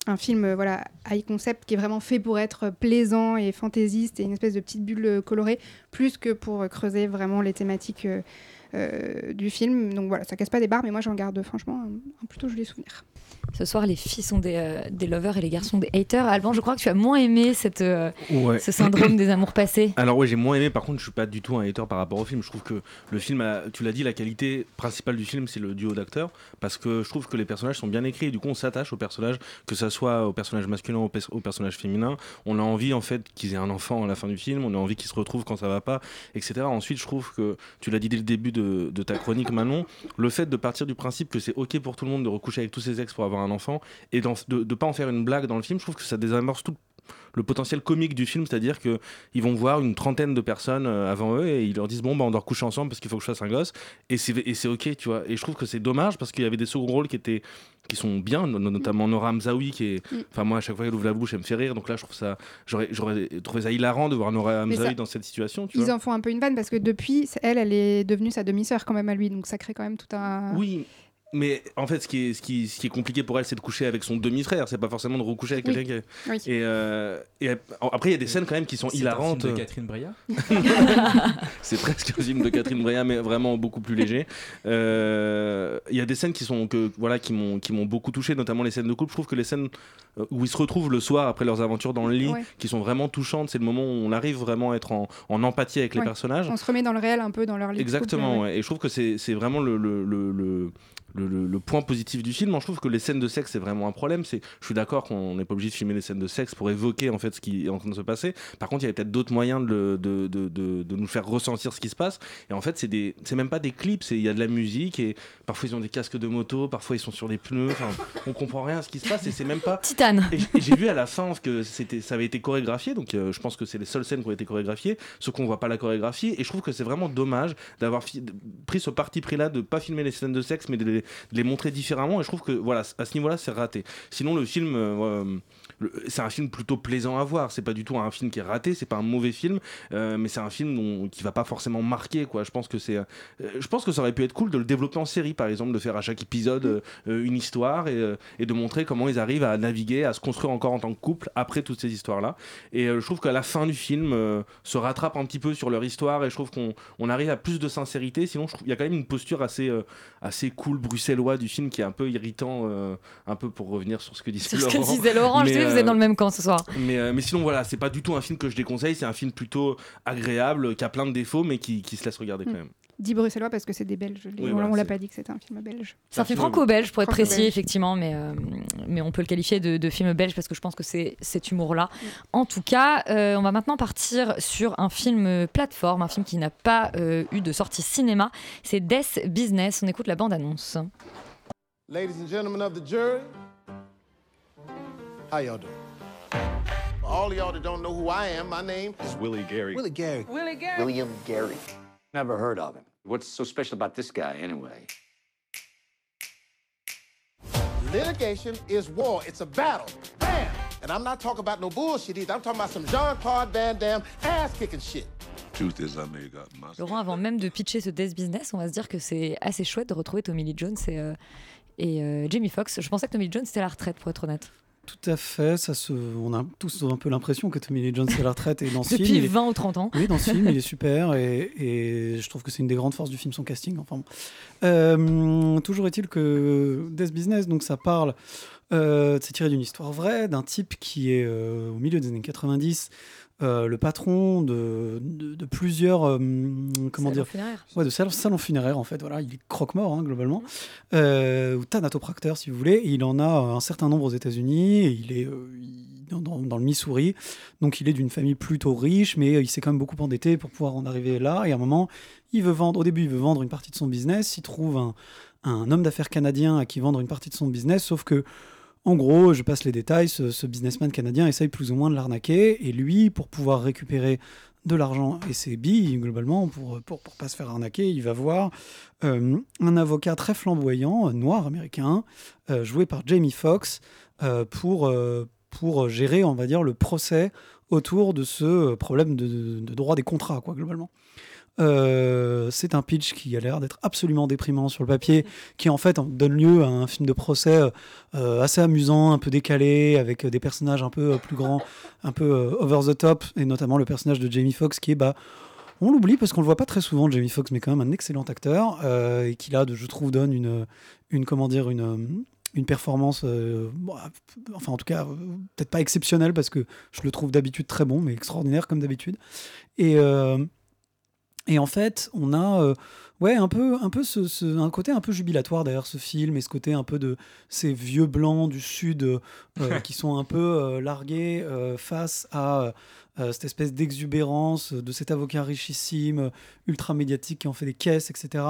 un film euh, voilà high concept qui est vraiment fait pour être plaisant et fantaisiste et une espèce de petite bulle colorée, plus que pour creuser vraiment les thématiques. du film donc voilà ça casse pas des barres mais moi j'en garde franchement un, un plutôt joli souvenir Ce soir, les filles sont des, euh, des lovers et les garçons des haters. Alban, je crois que tu as moins aimé cette, euh, Ouais. ce syndrome des amours passés. Alors ouais, j'ai moins aimé. Par contre, je suis pas du tout un hater par rapport au film. Je trouve que le film, a- tu l'as dit, la qualité principale du film, c'est le duo d'acteurs, parce que je trouve que les personnages sont bien écrits. Et du coup, on s'attache aux personnages, que ça soit au personnage masculin ou au, pers- au personnage féminin. On a envie en fait qu'ils aient un enfant à la fin du film. On a envie qu'ils se retrouvent quand ça va pas, etc. Ensuite, je trouve que tu l'as dit dès le début de, de ta chronique, Manon, le fait de partir du principe que c'est ok pour tout le monde de recoucher avec tous ses ex pour avoir un enfant et de ne pas en faire une blague dans le film, je trouve que ça désamorce tout le potentiel comique du film, c'est-à-dire que ils vont voir une trentaine de personnes euh, avant eux et ils leur disent bon bah on doit recoucher ensemble parce qu'il faut que je fasse un gosse et c'est ok tu vois et je trouve que c'est dommage parce qu'il y avait des seconds rôles qui étaient qui sont bien no- no- notamment Nora Hamzaoui qui est Mm. enfin moi à chaque fois qu'elle ouvre la bouche elle me fait rire donc là je trouve ça j'aurais j'aurais trouvé ça hilarant de voir Nora Hamzaoui dans cette situation tu Ils vois en font un peu une vanne parce que depuis, elle, elle est devenue sa demi-sœur quand même à lui, donc ça crée quand même tout un. Oui. Mais en fait, ce qui est, ce qui, ce qui est compliqué pour elle, c'est de coucher avec son demi-frère. C'est pas forcément de recoucher avec Oui. quelqu'un qui. Oui. Et, euh, et après, il y a des scènes quand même qui sont C'est hilarantes. film de Catherine Breillat c'est presque un film de Catherine Breillat, mais vraiment beaucoup plus léger. Euh, Il y a des scènes qui sont que voilà qui m'ont qui m'ont beaucoup touché, notamment les scènes de couple. Je trouve que les scènes euh, où ils se retrouvent le soir après leurs aventures dans le lit, Ouais. qui sont vraiment touchantes, c'est le moment où on arrive vraiment à être en, en empathie avec les personnages. On se remet dans le réel un peu dans leur lit couple, Exactement, ouais. ouais. et je trouve que c'est c'est vraiment le, le, le, le- le- le- le point positif du film. Moi, je trouve que les scènes de sexe, c'est vraiment un problème. C'est, je suis d'accord qu'on n'est pas obligé de filmer les scènes de sexe pour évoquer en fait ce qui est en train de se passer. Par contre, il y avait peut-être d'autres moyens de, de, de, de, nous faire ressentir ce qui se passe. Et en fait, c'est des, c'est même pas des clips, il y a de la musique et parfois ils ont des casques de moto, parfois ils sont sur des pneus. On comprend rien à ce qui se passe et c'est même pas. Titane. Et, j'ai vu à la fin que c'était, ça avait été chorégraphié, donc euh, je pense que c'est les seules scènes qui ont été chorégraphiées, ceux qu'on voit pas la chorégraphie. Et je trouve que c'est vraiment dommage d'avoir fi- pris ce parti pris-là de pas filmer les scènes de sexe, mais de les, les montrer différemment. Et je trouve que voilà, à ce niveau-là, c'est raté. Sinon, le film, euh, c'est un film plutôt plaisant à voir. C'est pas du tout un film qui est raté, c'est pas un mauvais film, euh, mais c'est un film dont- qui va pas forcément marquer. Quoi. Je pense que c'est, euh, je pense que ça aurait pu être cool de le développer en série, par exemple, de faire à chaque épisode euh, euh, une histoire et, et de montrer comment ils arrivent à naviguer, à se construire encore en tant que couple après toutes ces histoires-là. Et je trouve qu'à la fin du film, se rattrape un petit peu sur leur histoire et je trouve qu'on on arrive à plus de sincérité. Sinon, il y a quand même une posture assez, assez cool bruxellois du film qui est un peu irritant, un peu pour revenir sur ce que disait Laurent. disait Laurent, Mais, vous euh, êtes dans le même camp ce soir. mais, euh, mais sinon, voilà, c'est pas du tout un film que je déconseille. C'est un film plutôt agréable, qui a plein de défauts, mais qui, qui se laisse regarder quand Mm. même. Dit bruxellois parce que c'est des Belges. Oui, on voilà, on l'a pas dit que c'était un film belge. C'est un film franco-belge pour être précis, effectivement, mais, euh, mais on peut le qualifier de, de film belge parce que je pense que c'est cet humour-là. Mm. En tout cas, euh, on va maintenant partir sur un film plateforme, un film qui n'a pas euh, eu de sortie cinéma. C'est Death Business. On écoute la bande-annonce. Ladies and gentlemen of the jury, how y'all doing? For all y'all that don't know who I am, my name is Willie Gary. Willie Gary. Willie Gary. William Gary. Never heard of him. What's so special about this guy, anyway? Litigation is war. It's a battle. Bam! And I'm not talking about no bullshit either. I'm talking about some Jean-Claude Van Damme ass-kicking shit. Truth is, I know you got muscle. Laurent, avant même de pitcher ce Death Business, on va se dire que c'est assez chouette de retrouver Tommy Lee Jones et, euh, et euh, Jamie Foxx. Je pensais que Tommy Lee Jones était à la retraite, pour être honnête. Tout à fait, ça se... on a tous un peu l'impression que Tommy Lee Jones est à la retraite et dans ce Depuis film, il est- 20 ou 30 ans. Oui, dans ce film, il est super et, et je trouve que c'est une des grandes forces du film, son casting. Enfin, bon. Euh, toujours est-il que Death Business, donc ça parle, euh, c'est tiré d'une histoire vraie, d'un type qui est euh, au milieu des années 90. Euh, le patron de, de, de plusieurs euh, comment Salons dire funéraires. ouais de salons, funéraires en fait voilà il est croque-mort hein, globalement. Euh, ou thanatopracteur si vous voulez. Et il en a un certain nombre aux États-Unis et il est dans, le Missouri. Donc il est d'une famille plutôt riche mais il s'est quand même beaucoup endetté pour pouvoir en arriver là. Et à un moment il veut vendre au début il veut vendre une partie de son business. Il trouve un, un homme d'affaires canadien à qui vendre une partie de son business sauf que en gros, je passe les détails, ce, businessman canadien essaye plus ou moins de l'arnaquer, et lui, pour pouvoir récupérer de l'argent et ses billes, globalement, pour, pour, pour pas se faire arnaquer, il va voir euh, un avocat très flamboyant, noir américain, euh, joué par Jamie Foxx, euh, pour, pour gérer, on va dire, le procès autour de ce euh, problème de, de- de droit des contrats, quoi, globalement. Euh, c'est un pitch qui a l'air d'être absolument déprimant sur le papier, qui en fait donne lieu à un film de procès euh, assez amusant, un peu décalé, avec des personnages un peu euh, plus grands, un peu over the top, et notamment le personnage de Jamie Foxx qui est bah, on l'oublie parce qu'on le voit pas très souvent, Jamie Foxx, mais quand même un excellent acteur et qui là, je trouve, donne une, une comment dire, une, une performance, euh, bon, enfin en tout cas, euh, peut-être pas exceptionnelle parce que je le trouve d'habitude très bon, mais extraordinaire comme d'habitude. Et euh, et en fait, on a euh, ouais, un peu, un, peu ce, ce- un côté un peu jubilatoire derrière ce film et ce côté un peu de ces vieux blancs du Sud euh, euh, qui sont un peu euh, largués euh, face à euh, cette espèce d'exubérance de cet avocat richissime, euh, ultra médiatique qui en fait des caisses, etc.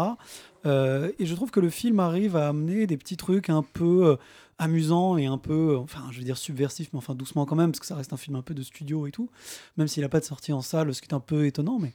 Euh, et je trouve que le film arrive à amener des petits trucs un peu euh, amusants et un peu, euh, enfin, je veux dire subversifs, mais enfin doucement quand même, parce que ça reste un film un peu de studio et tout, même s'il n'a pas de sortie en salle, ce qui est un peu étonnant, mais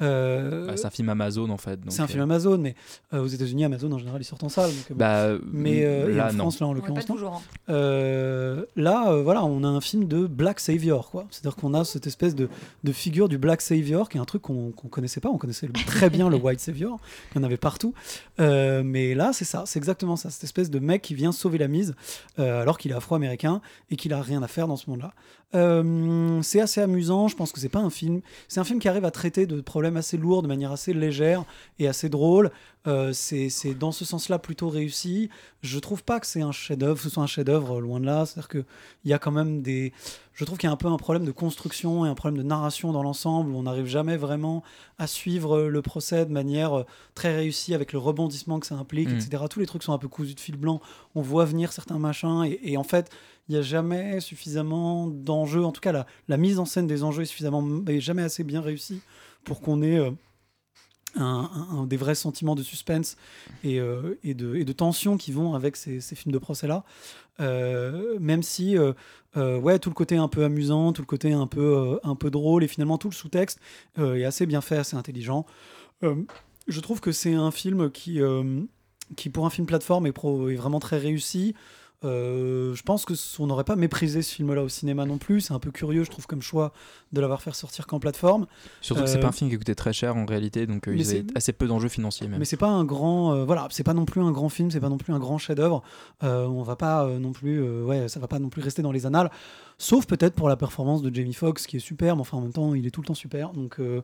Euh, Bah, c'est un film Amazon en fait. c'est un euh, film Amazon, mais euh, aux États-Unis, Amazon en général, ils sortent en salle. donc, euh. Bah, mais euh, là, en non. France, là, en l'occurrence, pas non. toujours, hein. Euh, là, euh, voilà, on a un film de Black Savior, quoi. C'est-à-dire qu'on a cette espèce de, de figure du Black Savior, qui est un truc qu'on qu'on connaissait pas. On connaissait très bien le White Savior. Il y en avait partout. Euh, mais là, c'est ça, c'est exactement ça. Cette espèce de mec qui vient sauver la mise, euh, alors qu'il est afro-américain et qu'il a rien à faire dans ce monde-là. Euh, c'est assez amusant. Je pense que c'est pas un film. C'est un film qui arrive à traiter de problèmes assez lourds de manière assez légère et assez drôle. Euh, c'est dans ce sens-là plutôt réussi. Je trouve pas que c'est un chef-d'œuvre, ce soit un chef-d'œuvre euh, loin de là. C'est-à-dire que il y a quand même des. Je trouve qu'il y a un peu un problème de construction et un problème de narration dans l'ensemble où on n'arrive jamais vraiment à suivre euh, le procès de manière euh, très réussie avec le rebondissement que ça implique, Mm. etc. Tous les trucs sont un peu cousus de fil blanc. On voit venir certains machins et, et en fait, il n'y a jamais suffisamment d'enjeux. En tout cas, la, la mise en scène des enjeux est suffisamment, est jamais assez bien réussie pour qu'on ait euh, des vrais sentiments de suspense et, euh, et, de, tension qui vont avec ces, films de procès-là. Euh, même si, ouais, tout le côté un peu amusant, tout le côté un peu, un peu drôle et finalement tout le sous-texte est assez bien fait, assez intelligent. Je trouve que c'est un film qui, qui pour un film plateforme, est vraiment très réussi. Euh, je pense que on n'aurait pas méprisé ce film-là au cinéma non plus. C'est un peu curieux, je trouve, comme choix de l'avoir fait sortir qu'en plateforme. Surtout que c'est Euh, pas un film qui coûtait très cher en réalité, donc euh, avaient c'est- assez peu d'enjeux financiers même. mais c'est pas un grand, euh, voilà, c'est pas non plus un grand film, c'est pas non plus un grand chef-d'œuvre. Euh, on va pas euh, non plus, euh, ouais, ça va pas non plus rester dans les annales. Sauf peut-être pour la performance de Jamie Foxx qui est super, mais enfin en même temps il est tout le temps super. Donc, euh,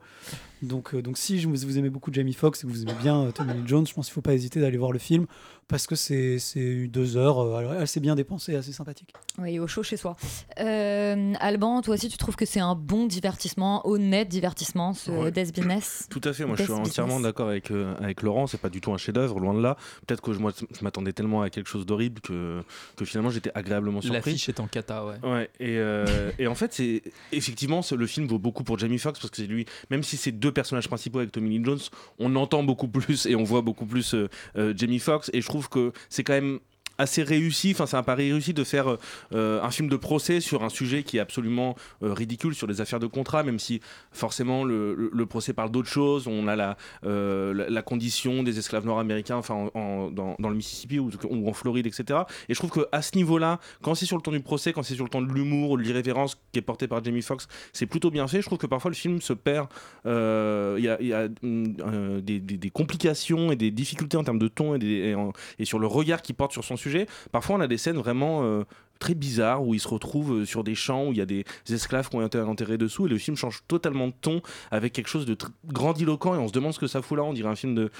donc, euh, donc si vous aimez beaucoup Jamie Foxx et que vous aimez bien euh, Tommy Lee Jones, je pense qu'il faut pas hésiter d'aller voir le film parce que c'est c'est deux heures euh, assez bien dépensées, assez sympathique. Oui, au chaud chez soi. Euh, Alban, toi aussi, tu trouves que c'est un bon divertissement, honnête divertissement, ce Ouais. Death Business? Tout à fait, moi je suis entièrement d'accord avec, euh, avec Laurent, c'est pas du tout un chef-d'œuvre, loin de là. Peut-être que je, moi, je m'attendais tellement à quelque chose d'horrible que, que finalement j'étais agréablement surpris. L'affiche est en cata, ouais. Ouais, et, euh, et en fait, c'est effectivement, le film vaut beaucoup pour Jamie Foxx parce que c'est lui, même si c'est deux personnages principaux avec Tommy Lee Jones, on entend beaucoup plus et on voit beaucoup plus euh, euh, Jamie Foxx. Et je trouve que c'est quand même assez réussi, enfin c'est un pari réussi de faire euh, un film de procès sur un sujet qui est absolument euh, ridicule sur des affaires de contrat, même si forcément le, procès parle d'autre chose. On a la, euh, condition des esclaves nord-américains, enfin en- en- dans, le Mississippi ou, en Floride, etc. Et je trouve que à ce niveau-là, quand c'est sur le ton du procès, quand c'est sur le ton de l'humour ou de l'irrévérence qui est porté par Jamie Foxx, c'est plutôt bien fait. Je trouve que parfois le film se perd. Il y a, des, complications et des difficultés en termes de ton et sur le regard qu'il porte sur son sujet. Parfois, on a des scènes vraiment. euh, très bizarres où il se retrouve euh, sur des champs où il y a des esclaves qui ont été enterrés dessous et le film change totalement de ton avec quelque chose de grandiloquent et on se demande ce que ça fout là on dirait un film de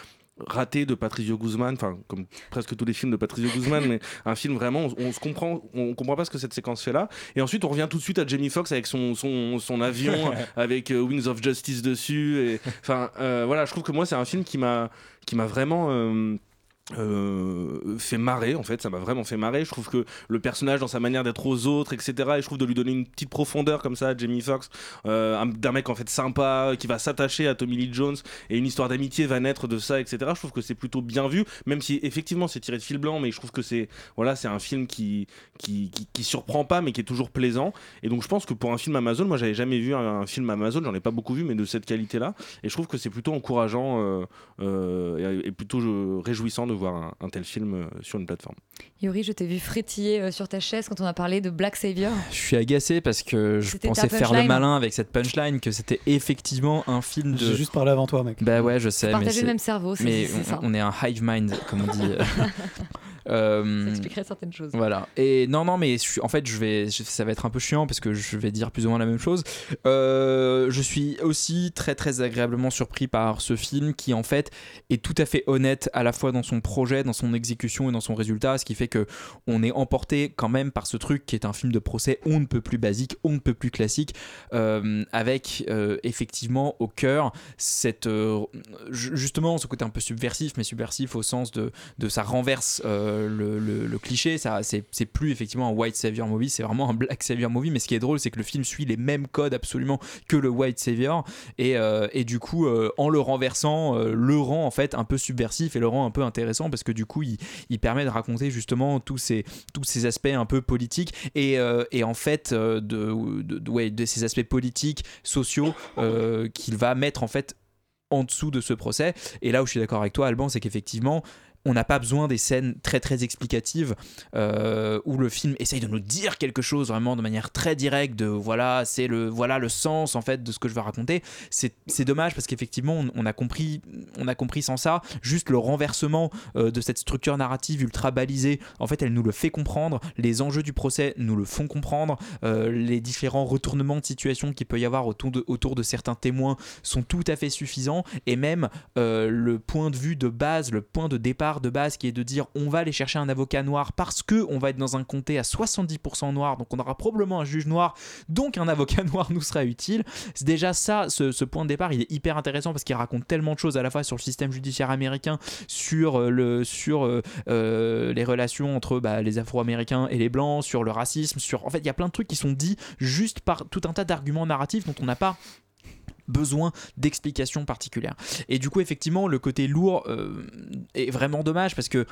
raté de Patricio Guzman, enfin comme presque tous les films de Patricio Guzman, mais un film vraiment, on, on se comprend, on comprend pas ce que cette séquence fait là. Et ensuite, on revient tout de suite à Jamie Foxx avec son, son, son avion, avec euh, Wings of Justice dessus. Enfin, euh, voilà, je trouve que moi, c'est un film qui m'a, qui m'a vraiment. euh, euh, fait marrer en fait ça m'a vraiment fait marrer. Je trouve que le personnage dans sa manière d'être aux autres etc et je trouve de lui donner une petite profondeur comme ça à Jamie Foxx euh, un- d'un mec en fait sympa qui va s'attacher à Tommy Lee Jones et une histoire d'amitié va naître de ça etc je trouve que c'est plutôt bien vu même si effectivement c'est tiré de fil blanc mais je trouve que c'est voilà c'est un film qui, qui, qui qui surprend pas mais qui est toujours plaisant. Et donc je pense que pour un film Amazon moi j'avais jamais vu un, film Amazon j'en ai pas beaucoup vu mais de cette qualité là et je trouve que c'est plutôt encourageant euh, et, plutôt réjouissant de voir un, un tel film euh, sur une plateforme Yuri, je t'ai vu frétiller euh, sur ta chaise quand on a parlé de Black Savior. Je suis agacé parce que je pensais faire le malin avec cette punchline, que c'était effectivement un film de. J'ai juste parlé avant toi, mec. Bah ouais, je sais. mais partageait le même cerveau, c'est- Mais on, ça. on est un hive mind, comme on dit. Euh, Ça expliquerait certaines choses. Voilà. Et non, non, mais je en fait, je vais, je- ça va être un peu chiant parce que je vais dire plus ou moins la même chose. Euh, je suis aussi très, très agréablement surpris par ce film qui, en fait, est tout à fait honnête à la fois dans son projet, dans son exécution et dans son résultat, ce qui fait que on est emporté quand même par ce truc qui est un film de procès on ne peut plus basique, on ne peut plus classique, euh, avec effectivement au cœur cette ju- justement ce côté un peu subversif, mais subversif au sens de, de ça renverse le, le- cliché. Ça, c'est, plus effectivement un white savior movie, c'est vraiment un black savior movie. Mais ce qui est drôle, c'est que le film suit les mêmes codes absolument que le white savior, et, euh, et du coup, euh, en le renversant, euh, le rend en fait un peu subversif et le rend un peu intéressant parce que du coup, il, permet de raconter justement tous ces tous ces aspects un peu politiques et, euh, et en fait euh, de, de, ouais, de ces aspects politiques, sociaux euh, qu'il va mettre en fait en dessous de ce procès. Et là où je suis d'accord avec toi, Alban, c'est qu'effectivement, on n'a pas besoin des scènes très très explicatives euh, où le film essaye de nous dire quelque chose vraiment de manière très directe de voilà c'est le voilà le sens en fait de ce que je veux raconter. C'est dommage parce qu'effectivement on, a compris on a compris sans ça. Juste le renversement euh, de cette structure narrative ultra balisée en fait elle nous le fait comprendre. Les enjeux du procès nous le font comprendre. Euh, les différents retournements de situation qu'il peut y avoir autour de, autour de certains témoins sont tout à fait suffisants. Et même le point de vue de base le point de départ de base qui est de dire on va aller chercher un avocat noir parce que on va être dans un comté à 70% noir donc on aura probablement un juge noir donc un avocat noir nous sera utile. C'est déjà ça ce, point de départ il est hyper intéressant parce qu'il raconte tellement de choses à la fois sur le système judiciaire américain sur euh, le sur euh, euh, les relations entre bah, les afro-américains et les blancs sur le racisme sur en fait il y a plein de trucs qui sont dits juste par tout un tas d'arguments narratifs dont on n'a pas besoin d'explications particulières. Et du coup, effectivement, le côté lourd euh, est vraiment dommage parce que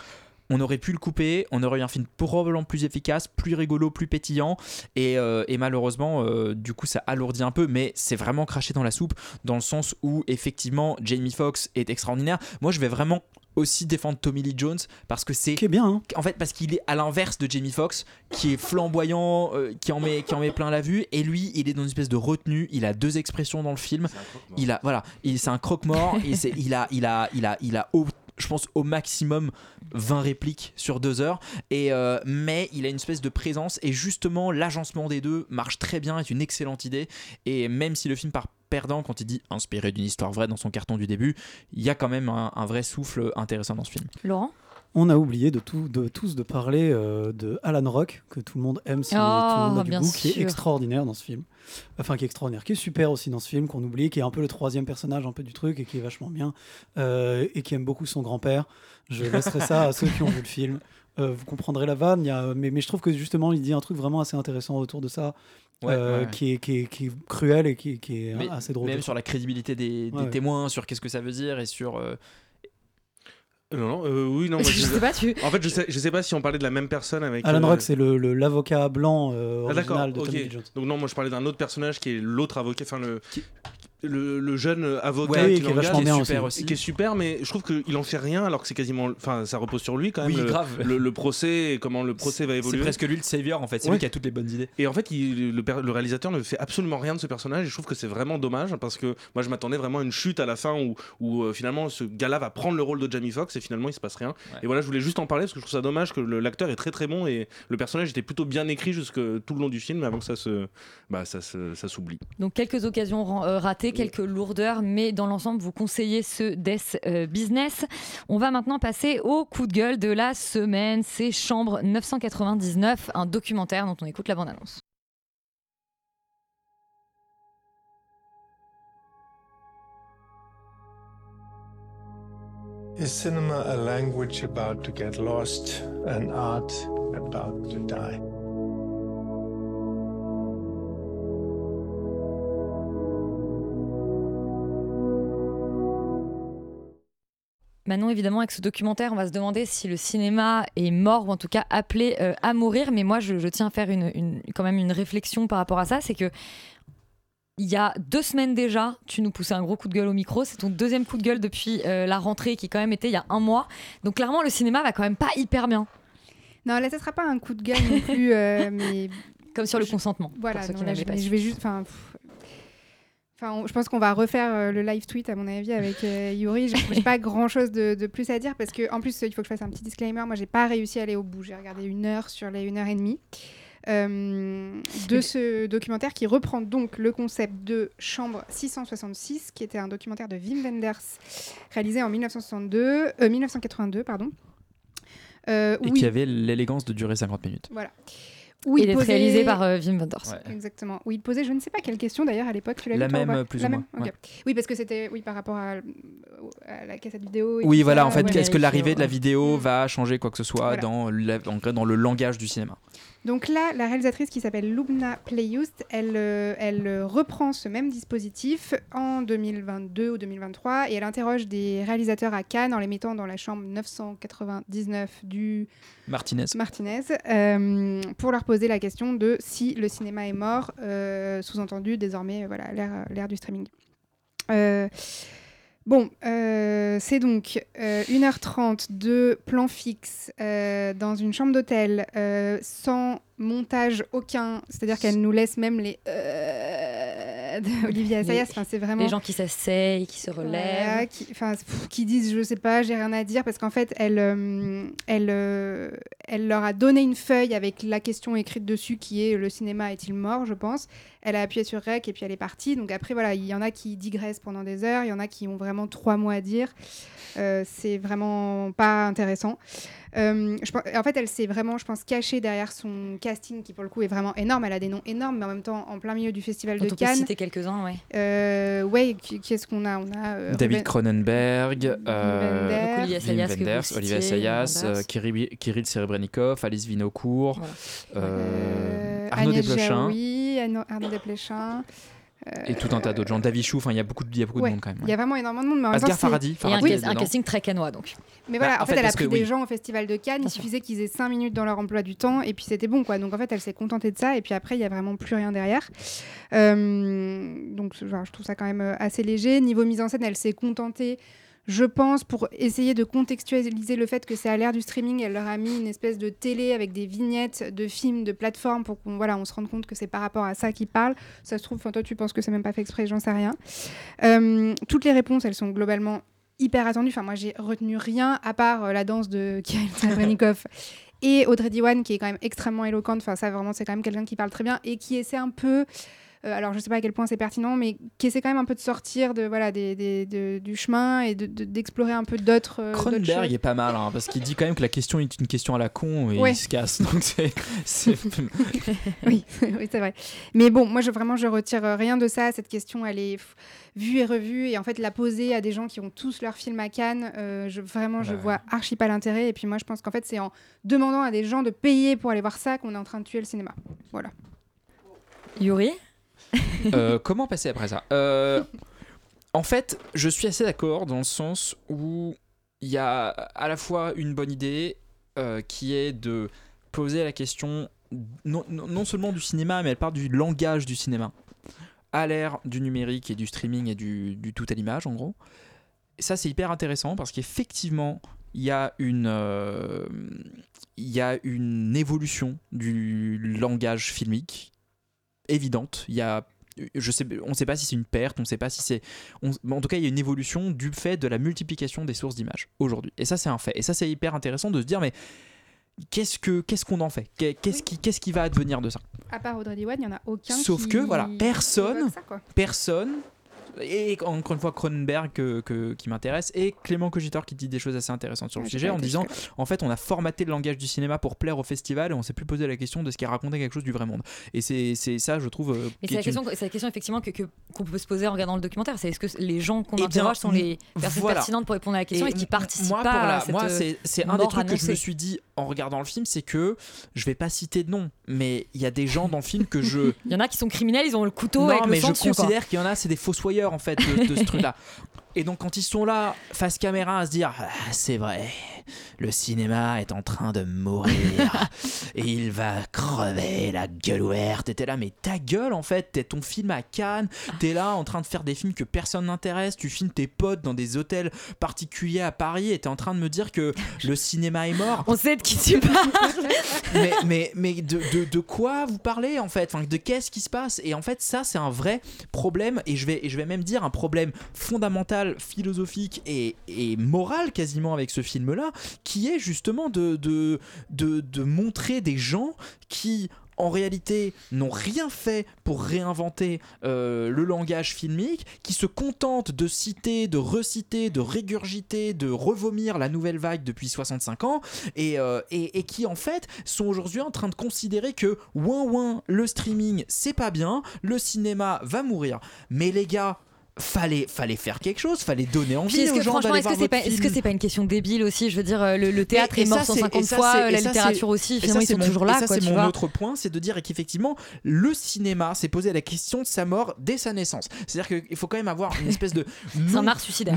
on aurait pu le couper, on aurait eu un film probablement plus efficace, plus rigolo, plus pétillant, et, euh, malheureusement, euh, du coup, ça alourdit un peu, mais c'est vraiment craché dans la soupe, dans le sens où, effectivement, Jamie Foxx est extraordinaire. Moi, je vais vraiment aussi défendre Tommy Lee Jones parce que c'est bien hein. en fait parce qu'il est à l'inverse de Jamie Foxx qui est flamboyant euh, qui en met qui en met plein la vue. Et lui il est dans une espèce de retenue. Il a deux expressions dans le film. Il a voilà il c'est un croque-mort. Et c'est il a il a il a il a au- je pense au maximum 20 répliques sur deux heures. Euh, mais il a une espèce de présence et justement l'agencement des deux marche très bien est une excellente idée. Et même si le film part perdant quand il dit inspiré d'une histoire vraie dans son carton du début il y a quand même un vrai souffle intéressant dans ce film. Laurent? On a oublié de, tout, de tous de parler euh, de Alan Rock, que tout le monde aime si Oh, tout le monde a du bien goût, qui est extraordinaire dans ce film. Enfin, qui est extraordinaire, qui est super aussi dans ce film, qu'on oublie, qui est un peu le troisième personnage un peu du truc et qui est vachement bien, euh, et qui aime beaucoup son grand-père. Je laisserai ça à ceux qui ont vu le film. Euh, vous comprendrez la vanne, il y a, mais, mais je trouve que justement, il dit un truc vraiment assez intéressant autour de ça, Ouais, euh, ouais, ouais. Qui, est, qui, est, qui est cruel et qui, qui est Mais assez drôle. Même sur la crédibilité des, des Ouais, ouais. témoins, sur qu'est-ce que ça veut dire et sur. Euh, Non, non, euh, oui, non. moi, Je sais pas, tu- En fait, je sais, je sais pas si on parlait de la même personne avec. Alan euh, Rock, c'est le- le- l'avocat blanc euh, Ah, d'accord, original de ok. Tommy Lee Jones. Donc non, moi je parlais d'un autre personnage qui est l'autre avocat, enfin le, le, le jeune avocat Ouais, qui, qui est super aussi. qui est super, mais je trouve qu'il en fait rien alors que c'est quasiment, enfin ça repose sur lui quand même. Oui, le, grave. Le, le procès, et comment le procès va C'est évoluer. presque lui le savior en fait, c'est Ouais. lui qui a toutes les bonnes idées. Et en fait, il- le, réalisateur ne fait absolument rien de ce personnage et je trouve que c'est vraiment dommage parce que moi je m'attendais vraiment à une chute à la fin où, où euh, finalement ce gars-là va prendre le rôle de Jamie Foxx et finalement il se passe rien. Et voilà, je voulais juste en parler parce que je trouve ça dommage que le- l'acteur est très très bon et le personnage était plutôt bien écrit jusque tout le long du film avant que ça se, bah, ça, se- ça s'oublie. Donc quelques occasions euh, ratées, quelques lourdeurs, mais dans l'ensemble, vous conseillez ce Death euh, Business. On va maintenant passer au coup de gueule de la semaine. C'est Chambre 999, un documentaire dont on écoute la bande-annonce. Is cinema a language about to get lost, an art about to die? Maintenant, évidemment, avec ce documentaire, on va se demander si le cinéma est mort ou en tout cas appelé euh, à mourir. Mais moi, je, je tiens à faire une, une- quand même une réflexion par rapport à ça. C'est que il y a deux semaines déjà, tu nous poussais un gros coup de gueule au micro. C'est ton deuxième coup de gueule depuis euh, la rentrée qui quand même était il y a un mois. Donc clairement, le cinéma va quand même pas hyper bien. Non, là, ça sera pas un coup de gueule non plus, euh, mais comme sur le consentement. Voilà, pour ceux non, qui là, n'avaient je, pas je vais juste, enfin, pff, enfin, on- je pense qu'on va refaire euh, le live tweet à mon avis avec euh, Yuri. J'ai j'ai pas grand chose de, de plus à dire parce que en plus, il faut que je fasse un petit disclaimer. Moi, j'ai pas réussi à aller au bout. J'ai regardé une heure sur les une heure et demie. euh, de ce documentaire qui reprend donc le concept de Chambre 666, qui était un documentaire de Wim Wenders réalisé en 1962, euh, 1982, pardon. Et qui avait l'élégance de durer 50 minutes. Voilà. Où Il il est posait- réalisé par euh, Wim Wenders. Ouais. Exactement. Où il posait, je ne sais pas quelle question d'ailleurs à l'époque. Tu l'as La même, euh, plus La ou même moins, ouais. Oui, parce que c'était oui par rapport à, à la cassette vidéo. et Oui, voilà, ça, en fait, ouais. est-ce que l'arrivée de la vidéo Mm. va changer quoi que ce soit Voilà. dans, la- dans le langage du cinéma? Donc là, la réalisatrice qui s'appelle Lubna Playust, elle, euh, elle euh, reprend ce même dispositif en 2022 ou 2023 et elle interroge des réalisateurs à Cannes en les mettant dans la chambre 999 du Martinez. Martinez euh, pour leur poser la question de si le cinéma est mort, euh, sous-entendu désormais voilà l'ère l'ère du streaming. Euh, Bon, euh, c'est donc euh, 1h30 de plan fixe euh, dans une chambre d'hôtel euh, sans montage aucun, c'est-à-dire qu'elle nous laisse même les euh, d'Olivia Assayas. Enfin, c'est vraiment Les gens qui s'asseyent, qui se relèvent. Qui, enfin, pff, qui disent je sais pas, j'ai rien à dire parce qu'en fait elle, elle, elle leur a donné une feuille avec la question écrite dessus qui est le cinéma est-il mort, je pense. Elle a appuyé sur rec et puis elle est partie. Donc après voilà, il y en a qui digressent pendant des heures, il y en a qui ont vraiment trois mots à dire. Euh, c'est vraiment pas intéressant. Euh, je, en fait, elle s'est vraiment, je pense, cachée derrière son casting qui pour le coup est vraiment énorme. Elle a des noms énormes, mais en même temps en plein milieu du festival Dont de on peut Cannes. citer quelques-uns, ouais. Euh, ouais, qui- qu'est-ce qu'on a? On a euh, David Ruben- Cronenberg. Olivia Sayas, Olivia Sayas, euh, Kirill, Kirill Serebrennikov, Alice Vinocourt, euh, Euh, Arnaud Desplechin Arnaud, Arnaud Desplechin. Et tout un tas d'autres gens. David Chou, enfin il y a beaucoup de, il y a beaucoup Ouais, de monde quand même. Il y a vraiment énormément de monde. Mais en Asghar temps, Et un, casting très canois, donc. Mais voilà, Bah, en, en fait, fait, elle a pris que des oui. gens au festival de Cannes. Il suffisait qu'ils aient 5 minutes dans leur emploi du temps et puis c'était bon, quoi. Donc en fait, elle s'est contentée de ça et puis après, il y a vraiment plus rien derrière. Euh, donc je trouve ça quand même euh, assez léger. Niveau mise en scène, elle s'est contentée. Je pense, pour essayer de contextualiser le fait que c'est à l'ère du streaming, elle leur a mis une espèce de télé avec des vignettes de films, de plateformes, pour qu'on voilà, on se rende compte que c'est par rapport à ça qu'ils parlent. Ça se trouve, toi, tu penses que c'est même pas fait exprès, j'en sais rien. Euh, toutes les réponses, elles sont globalement hyper attendues. Enfin, moi, j'ai retenu rien à part euh, la danse de Kirill Serebrennikov et Audrey Diwan, qui est quand même extrêmement éloquente. Enfin, ça, vraiment, c'est quand même quelqu'un qui parle très bien et qui essaie un peu. Euh, alors, je sais pas à quel point c'est pertinent, mais qui essaie quand même un peu de sortir de, voilà, des, des- de- du chemin et de- de- d'explorer un peu d'autres. euh, Cronenberg choses. est pas mal hein, parce qu'il dit quand même que la question est une question à la con et Ouais. il se casse. Donc c'est, c'est- oui, oui c'est vrai. Mais bon, moi, je, vraiment, je retire euh, rien de ça. Cette question, elle est vue et revue. Et en fait, la poser à des gens qui ont tous leur film à Cannes, euh, je, vraiment, je Ouais. vois archi pas l'intérêt. Et puis moi, je pense qu'en fait, c'est en demandant à des gens de payer pour aller voir ça qu'on est en train de tuer le cinéma. Voilà. Yuri? Euh, comment passer après ça? Euh, En fait, je suis assez d'accord dans le sens où il y a à la fois une bonne idée euh, qui est de poser la question non, non- seulement du cinéma, mais elle part du langage du cinéma à l'ère du numérique et du streaming et du, du tout à l'image en gros. Et ça, c'est hyper intéressant parce qu'effectivement, il y y a une évolution du langage filmique évidente. Il y a, je sais, on ne sait pas si c'est une perte, on ne sait pas si c'est, en tout cas, il y a une évolution du fait de la multiplication des sources d'images aujourd'hui. Et ça, c'est un fait. Et ça, c'est hyper intéressant de se dire, mais qu'est-ce que, qu'est-ce qu'on en fait? Qu'est- Qu'est-ce qui, qu'est-ce qui va advenir de ça? À part Audrey Diwan, il n'y en a aucun Sauf qui- que voilà, personne, ça, personne. Et encore une fois, Cronenberg que- que- qui m'intéresse et Clément Cogitor qui dit des choses assez intéressantes sur le sujet en disant en fait on a formaté le langage du cinéma pour plaire au festival et on s'est plus posé la question de ce qui racontait quelque chose du vrai monde. Et c'est ça, je trouve. euh, Mais qui c'est la, une- la question effectivement que, qu'on peut se poser en regardant le documentaire. C'est est-ce que les gens qu'on Eh interroge sont les personnes voilà. pertinentes pour répondre à la question et, qui m- participent moi, pas pour la- à cette moi, euh, c'est un des trucs que je me suis dit en regardant le film, c'est que je vais pas citer de nom, mais il y a des gens dans le film que je Il y en a qui sont criminels, ils ont le couteau non, avec le mais sang je dessus, considère qu'il y en a, c'est des fossoyeurs en fait de, de ce truc-là. Et donc quand ils sont là, face caméra, à se dire Ah, c'est vrai, le cinéma est en train de mourir. Et il va crever la gueule ouverte. Et t'es là, mais ta gueule en fait, t'es ton film à Cannes, t'es là en train de faire des films que personne n'intéresse, tu filmes tes potes dans des hôtels particuliers à Paris et t'es en train de me dire que le cinéma est mort. On sait de qui tu parles. mais mais, mais de, de, de quoi vous parlez en fait? Enfin, De qu'est-ce qui se passe? Et en fait, ça, c'est un vrai problème, et je vais, et je vais même dire un problème fondamental, philosophique et, et moral quasiment avec ce film-là, qui est justement de, de, de, montrer des gens qui en réalité n'ont rien fait pour réinventer euh, le langage filmique, qui se contentent de citer, de reciter, de régurgiter, de revomir la nouvelle vague depuis 65 ans, et, euh, et, et qui en fait sont aujourd'hui en train de considérer que ouin ouin, le streaming c'est pas bien, le cinéma va mourir. Mais les gars, fallait, fallait faire quelque chose, fallait donner envie est-ce aux que gens franchement, d'aller est-ce que c'est pas, est-ce que c'est pas une question débile aussi Je veux dire, euh, le, le théâtre Et- et est mort ça, c'est- 150 et ça, fois, et la littérature aussi. et Finalement, ça, ils c'est sont mon- toujours et là, ça, quoi, c'est mon vois. autre point, c'est de dire qu'effectivement, le cinéma s'est posé la question de sa mort dès sa naissance. C'est-à-dire qu'il faut quand même avoir une espèce de non,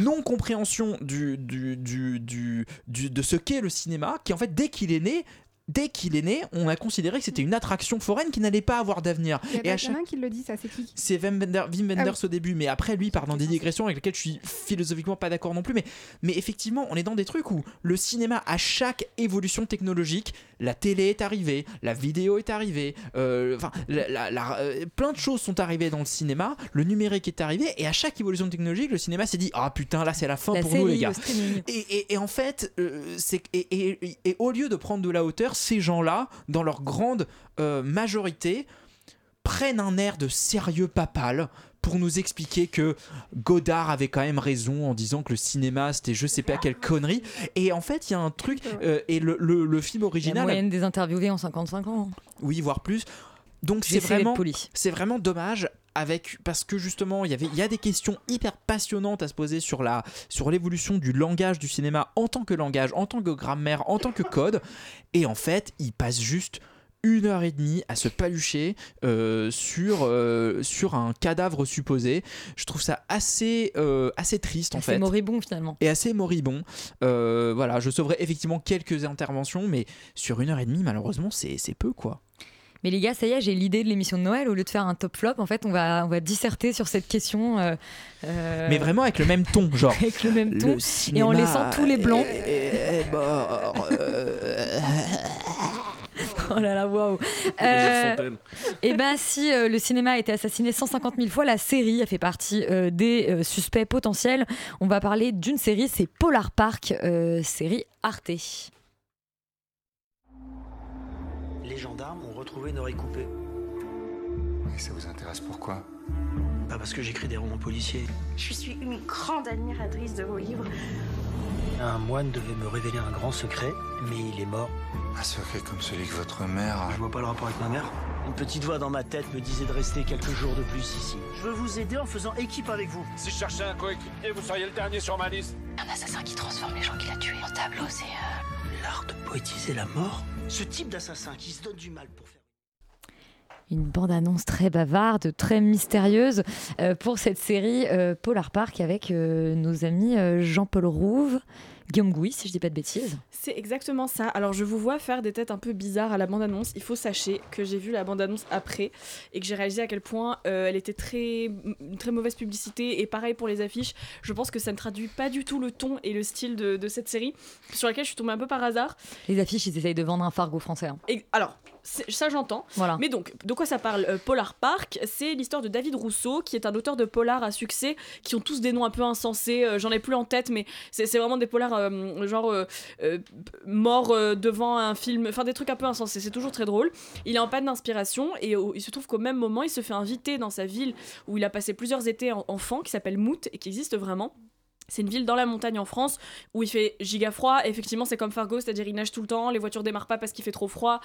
non compréhension du, du, du, du, du- de ce qu'est le cinéma, qui en fait, dès qu'il est né, dès qu'il est né, on a considéré que c'était une attraction foraine qui n'allait pas avoir d'avenir. Il y a chaque qui le dit, ça, c'est qui c'est Wim, Wender- Wim Wenders Ah oui. au début, mais après lui, pardon, des digressions avec lesquelles je suis philosophiquement pas d'accord non plus. Mais, mais effectivement, on est dans des trucs où le cinéma, à chaque évolution technologique, la télé est arrivée, la vidéo est arrivée, euh, enfin, la- la- la- euh, plein de choses sont arrivées dans le cinéma, le numérique est arrivé, et à chaque évolution technologique, le cinéma s'est dit Ah putain, là c'est la fin pour nous, les gars. Et, et- et en fait, euh, c'est et, et- et au lieu de prendre de la hauteur, ces gens-là, dans leur grande euh, majorité, prennent un air de sérieux papal pour nous expliquer que Godard avait quand même raison en disant que le cinéma c'était je sais pas quelle connerie. Et en fait, il y a un truc, euh, et le, le- le film La original. moyenne des interviewés en 55 ans. Oui, voire plus. Donc c'est vraiment, poli. c'est vraiment dommage avec parce que justement il y avait il y a des questions hyper passionnantes à se poser sur la sur l'évolution du langage du cinéma en tant que langage, en tant que grammaire, en tant que code. Et en fait, il passe juste une heure et demie à se palucher euh, sur, euh, sur un cadavre supposé. Je trouve ça assez, euh, assez triste en C'est fait. moribond finalement. Et assez moribond. Voilà, je sauverai effectivement quelques interventions, mais sur une heure et demie, malheureusement, c'est c'est peu quoi. Mais les gars, ça y est, j'ai l'idée de l'émission de Noël. Au lieu de faire un top flop, en fait, on va, on va disserter sur cette question. euh, euh, Mais vraiment avec le même ton, genre. Avec le même ton. Le et en laissant tous les blancs. est- est mort, euh. Oh là là, waouh. Fontaine. Et ben si euh, le cinéma a été assassiné 150 000 fois, la série a fait partie euh, des euh, suspects potentiels. On va parler d'une série, c'est Polar Park, euh, série Arte. Les gendarmes ont retrouvé une oreille coupée. Et ça vous intéresse pourquoi Pas parce que j'écris des romans policiers. Je suis une grande admiratrice de vos livres. Un moine devait me révéler un grand secret, mais il est mort. Un secret comme celui que votre mère. Je vois pas le rapport avec ma mère. Une petite voix dans ma tête me disait de rester quelques jours de plus ici. Je veux vous aider en faisant équipe avec vous. Si je cherchais un coéquipier, vous seriez le dernier sur ma liste. Un assassin qui transforme les gens qu'il a tués en tableau, c'est... euh, L'art de poétiser la mort Ce type d'assassin qui se donne du mal pour faire... Une bande-annonce très bavarde, très mystérieuse euh, pour cette série euh, Polar Park avec euh, nos amis Jean-Paul Rouve, Guillaume Gouy, si je dis pas de bêtises. C'est exactement ça. Alors je vous vois faire des têtes un peu bizarres à la bande-annonce. Il faut sachez que j'ai vu la bande-annonce après et que j'ai réalisé à quel point euh, elle était très, une très mauvaise publicité. Et pareil pour les affiches. Je pense que ça ne traduit pas du tout le ton et le style de, de cette série sur laquelle je suis tombée un peu par hasard. Les affiches, ils essayent de vendre un Fargo français. hein. Et alors, ça j'entends. Voilà. Mais donc, de quoi ça parle Euh, Polar Park, c'est l'histoire de David Rousseau, qui est un auteur de polar à succès, qui ont tous des noms un peu insensés. euh, J'en ai plus en tête, mais c'est vraiment des polars euh, genre morts euh, devant un film, enfin des trucs un peu insensés. C'est toujours très drôle. Il est en panne d'inspiration et il se trouve qu'au même moment, il se fait inviter dans sa ville où il a passé plusieurs étés en- enfant, qui s'appelle Mout et qui existe vraiment. C'est une ville dans la montagne en France où il fait giga froid. Effectivement, c'est comme Fargo, c'est-à-dire il neige tout le temps, les voitures démarrent pas parce qu'il fait trop froid.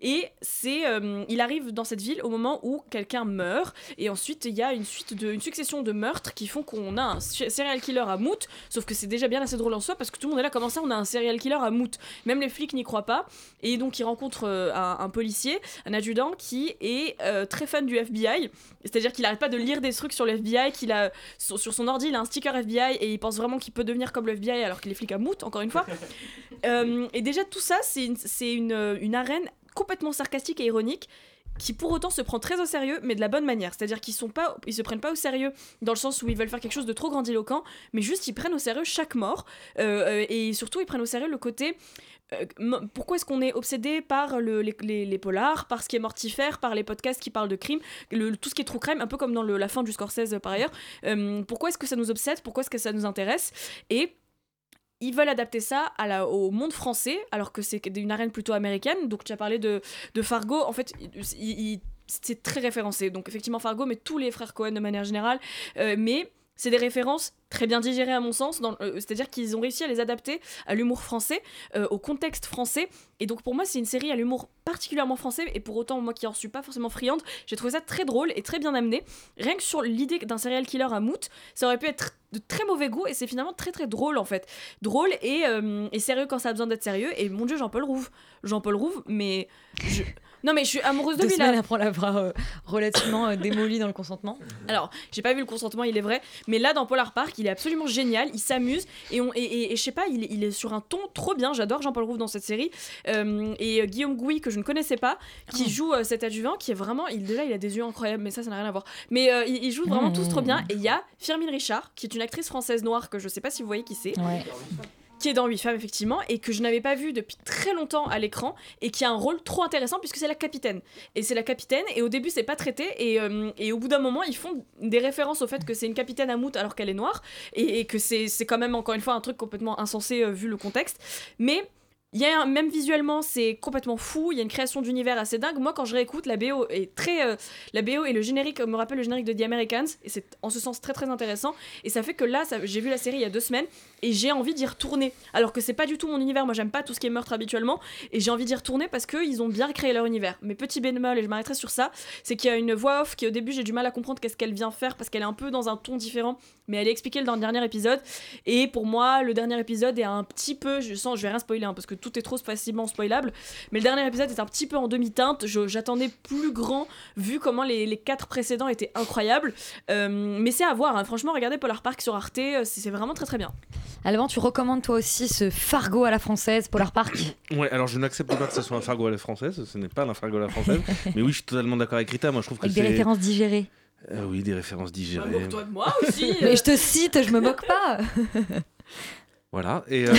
Et c'est, euh, il arrive dans cette ville au moment où quelqu'un meurt. Et ensuite, il y a une suite de, une succession de meurtres qui font qu'on a un serial killer à mout. Sauf que c'est déjà bien assez drôle en soi parce que tout le monde est là. Comment ça, on a un serial killer à mout? Même les flics n'y croient pas. Et donc, il rencontre euh, un, policier, un adjudant qui est euh, très fan du FBI. C'est-à-dire qu'il arrête pas de lire des trucs sur le FBI. Qu'il a sur, sur son ordi, il a un sticker FBI et il pense vraiment qu'il peut devenir comme le FBI alors qu'il est flic à mout. Encore une fois. Euh, et déjà, tout ça, c'est une, une, euh, une arène complètement sarcastique et ironique qui pour autant se prend très au sérieux, mais de la bonne manière. C'est-à-dire qu'ils sont pas, ils se prennent pas au sérieux dans le sens où ils veulent faire quelque chose de trop grandiloquent, mais juste ils prennent au sérieux chaque mort euh, et surtout ils prennent au sérieux le côté. Euh, pourquoi est-ce qu'on est obsédé par le- les, polars, par ce qui est mortifère, par les podcasts qui parlent de crime, le- tout ce qui est true crime, un peu comme dans la fin du Scorsese euh, par ailleurs. Euh, pourquoi est-ce que ça nous obsède Pourquoi est-ce que ça nous intéresse? Et ils veulent adapter ça au monde français, alors que c'est une arène plutôt américaine. Donc tu as parlé de, Fargo, en fait, c'est très référencé. Donc effectivement Fargo, mais tous les frères Cohen de manière générale. Mais c'est des références très bien digérées à mon sens, euh, c'est-à-dire qu'ils ont réussi à les adapter à l'humour français, euh, au contexte français. Et donc pour moi c'est une série à l'humour particulièrement français, et pour autant moi qui en suis pas forcément friande, j'ai trouvé ça très drôle et très bien amené. Rien que sur l'idée d'un serial killer à mout, ça aurait pu être de très mauvais goût, et c'est finalement très très drôle en fait. Drôle et, euh, et sérieux quand ça a besoin d'être sérieux, et mon dieu Jean-Paul Rouve. Jean-Paul Rouve, mais... je- Non, mais je suis amoureuse de Deux lui semaines là. après l'avoir euh, relativement euh, démoli dans le consentement. Alors, j'ai pas vu le consentement, il est vrai, mais là dans Polar Park, il est absolument génial, il s'amuse et on et, et- et je sais pas, il, est- il est sur un ton trop bien. J'adore Jean-Paul Rouve dans cette série Euh, et euh, Guillaume Gouy que je ne connaissais pas, qui joue euh, cet adjuvant, qui est vraiment, il déjà il a des yeux incroyables, mais ça ça n'a rien à voir. Mais euh, ils, ils jouent vraiment Mmh. tous trop bien. Et il y a Firmin Richard, qui est une actrice française noire que je sais pas si vous voyez qui c'est. Ouais. Qui est dans 8 femmes, effectivement, et que je n'avais pas vu depuis très longtemps à l'écran, et qui a un rôle trop intéressant puisque c'est la capitaine. Et c'est la capitaine, et au début, c'est pas traité, et, euh, au bout d'un moment, ils font des références au fait que c'est une capitaine à mout alors qu'elle est noire, et, que c'est c'est quand même, encore une fois, un truc complètement insensé euh, vu le contexte. Mais. Il y a même visuellement, c'est complètement fou. Il y a une création d'univers assez dingue. Moi, quand je réécoute, la BO est très, euh, la BO et le générique me rappelle le générique de The Americans, et c'est en ce sens très très intéressant. Et ça fait que là, j'ai vu la série il y a deux semaines, et j'ai envie d'y retourner. Alors que c'est pas du tout mon univers. Moi, j'aime pas tout ce qui est meurtre habituellement, et j'ai envie d'y retourner parce que ils ont bien créé leur univers. Mais petit bémol, et je m'arrêterai sur ça, c'est qu'il y a une voix off qui au début j'ai du mal à comprendre qu'est-ce qu'elle vient faire parce qu'elle est un peu dans un ton différent, mais elle est expliquée dans le dernier épisode. Et pour moi, le dernier épisode est un petit peu, je sens, je vais rien spoiler hein, parce que tout est trop facilement spoilable, mais le dernier épisode est un petit peu en demi-teinte. J'attendais plus grand vu comment les, les quatre précédents étaient incroyables. Euh, mais c'est à voir, hein. franchement, regardez Polar Park sur Arte, euh, c'est vraiment très très bien. Alban, tu recommandes toi aussi ce Fargo à la française, Polar Park Ouais, alors je n'accepte pas que ce soit un Fargo à la française, ce n'est pas un Fargo à la française. mais oui, je suis totalement d'accord avec Rita, moi je trouve que Avec des références digérées. Euh, oui, des références digérées. Moque-toi de moi aussi. Mais je te cite, je me moque pas. Voilà, et, euh,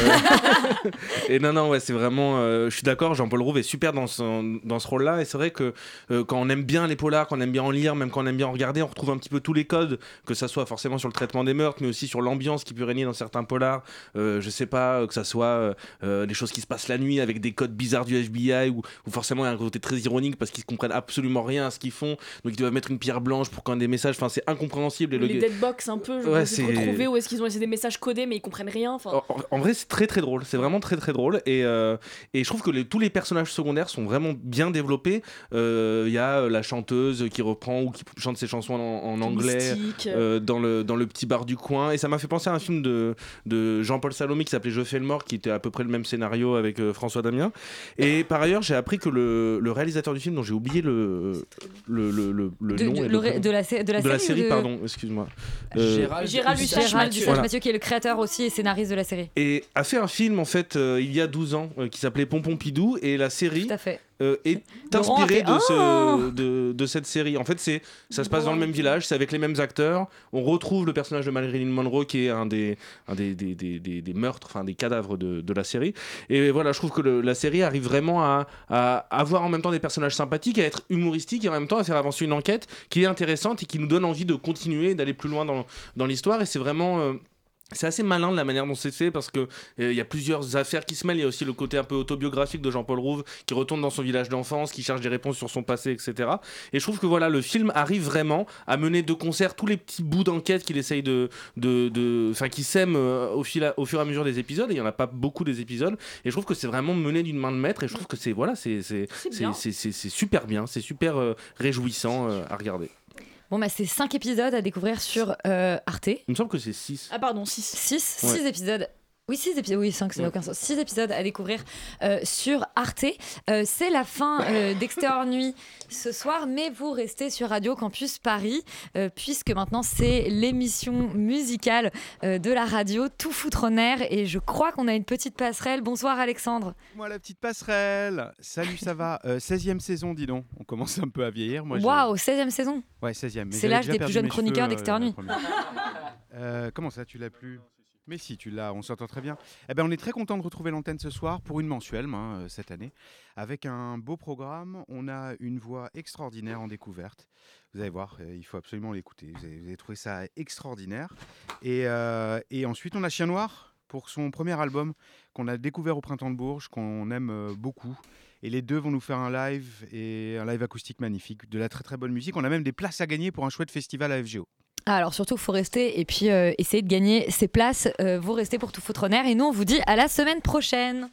et non, non, ouais, c'est vraiment. euh, je suis d'accord, Jean-Paul Rouve est super dans, son, dans ce rôle-là, et c'est vrai que euh, quand on aime bien les polars, quand on aime bien en lire, même quand on aime bien en regarder, on retrouve un petit peu tous les codes, que ça soit forcément sur le traitement des meurtres, mais aussi sur l'ambiance qui peut régner dans certains polars. Je sais pas, que ça soit les choses qui se passent la nuit avec des codes bizarres du FBI, ou, forcément il y a un côté très ironique parce qu'ils comprennent absolument rien à ce qu'ils font, donc ils doivent mettre une pierre blanche pour quand des messages, enfin c'est incompréhensible. Et le les deadbox un peu, je Ouais, retrouvé où est-ce qu'ils ont laissé des messages codés mais ils comprennent rien. Enfin, en, vrai, c'est très très drôle. C'est vraiment très très drôle. Et, euh, et je trouve que les- tous les personnages secondaires sont vraiment bien développés. Euh, Il y a euh, la chanteuse qui reprend ou qui chante ses chansons en, en anglais euh, dans, le, dans le petit bar du coin. Et ça m'a fait penser à un film de, de Jean-Paul Salomé qui s'appelait Je fais le mort, qui était à peu près le même scénario avec euh, François Damien. Et par ailleurs, j'ai appris que le, le réalisateur du film, dont j'ai oublié le, le, le, le- le De- nom. de- et le de la de la série pardon, excuse-moi. Euh, Gérald, Gérald Voilà. Mathieu, qui est le créateur aussi et scénariste de la série. Et a fait un film en fait euh, il y a 12 ans euh, qui s'appelait Pompon Pidou et la série Tout à fait. euh, est Laurent inspirée fait de, ce, de, de cette série. En fait, c'est ça se passe dans le même village, c'est avec les mêmes acteurs. On retrouve le personnage de Marilyn Monroe qui est un des, un des, des, des, des- des meurtres, enfin des cadavres de, de la série. Et voilà, je trouve que le- la série arrive vraiment à, à avoir en même temps des personnages sympathiques, à être humoristique et en même temps à faire avancer une enquête qui est intéressante et qui nous donne envie de continuer, d'aller plus loin dans, dans l'histoire. Et c'est vraiment. euh, c'est assez malin de la manière dont c'est fait parce que euh, il y a plusieurs affaires qui se mêlent. Il y a aussi le côté un peu autobiographique de Jean-Paul Rouve qui retourne dans son village d'enfance, qui cherche des réponses sur son passé, etc. Et je trouve que voilà, le film arrive vraiment à mener de concert tous les petits bouts d'enquête qu'il essaye de, de, de- enfin, qui sème euh, au, fil à- au fur et à mesure des épisodes. Et il y en a pas beaucoup des épisodes. Et je trouve que c'est vraiment mené d'une main de maître. Et je trouve que c'est voilà, c'est c'est C'est c'est- bien. c'est- c'est- c'est super bien, c'est super euh, réjouissant euh, à regarder. Bon, bah, c'est 5 épisodes à découvrir sur euh, Arte. Il me semble que c'est 6 Ah pardon, 6. 6 Ouais. 6 épisodes. Oui, 6 épisodes, oui, 5, ça n'a Ouais. aucun sens. 6 épisodes à découvrir euh, sur Arte. Euh, c'est la fin euh, d'Extérieur Nuit ce soir, mais vous restez sur Radio Campus Paris, euh, puisque maintenant c'est l'émission musicale euh, de la radio, tout foutre en air, et je crois qu'on a une petite passerelle. Bonsoir Alexandre. Moi, la petite passerelle. Salut, ça va? Euh, 16e saison, dis donc. On commence un peu à vieillir. Waouh, 16e saison Ouais, 16e. mais C'est l'âge des plus jeunes chroniqueurs d'Extérieur Nuit. Euh, comment ça, tu l'as plus? Mais si, tu l'as, on s'entend très bien. Eh ben, on est très content de retrouver l'antenne ce soir pour une mensuelle euh, cette année, avec un beau programme. On a une voix extraordinaire en découverte. Vous allez voir, euh, il faut absolument l'écouter. Vous allez, trouver ça extraordinaire. Et, euh, et ensuite, on a Chien Noir pour son premier album qu'on a découvert au Printemps de Bourges, qu'on aime beaucoup. Et les deux vont nous faire un live et un live acoustique magnifique, de la très très bonne musique. On a même des places à gagner pour un chouette festival à FGO. Ah, Alors surtout, il faut rester et puis euh, essayer de gagner ces places. Euh, vous restez pour tout foutre en air, et nous, on vous dit à la semaine prochaine.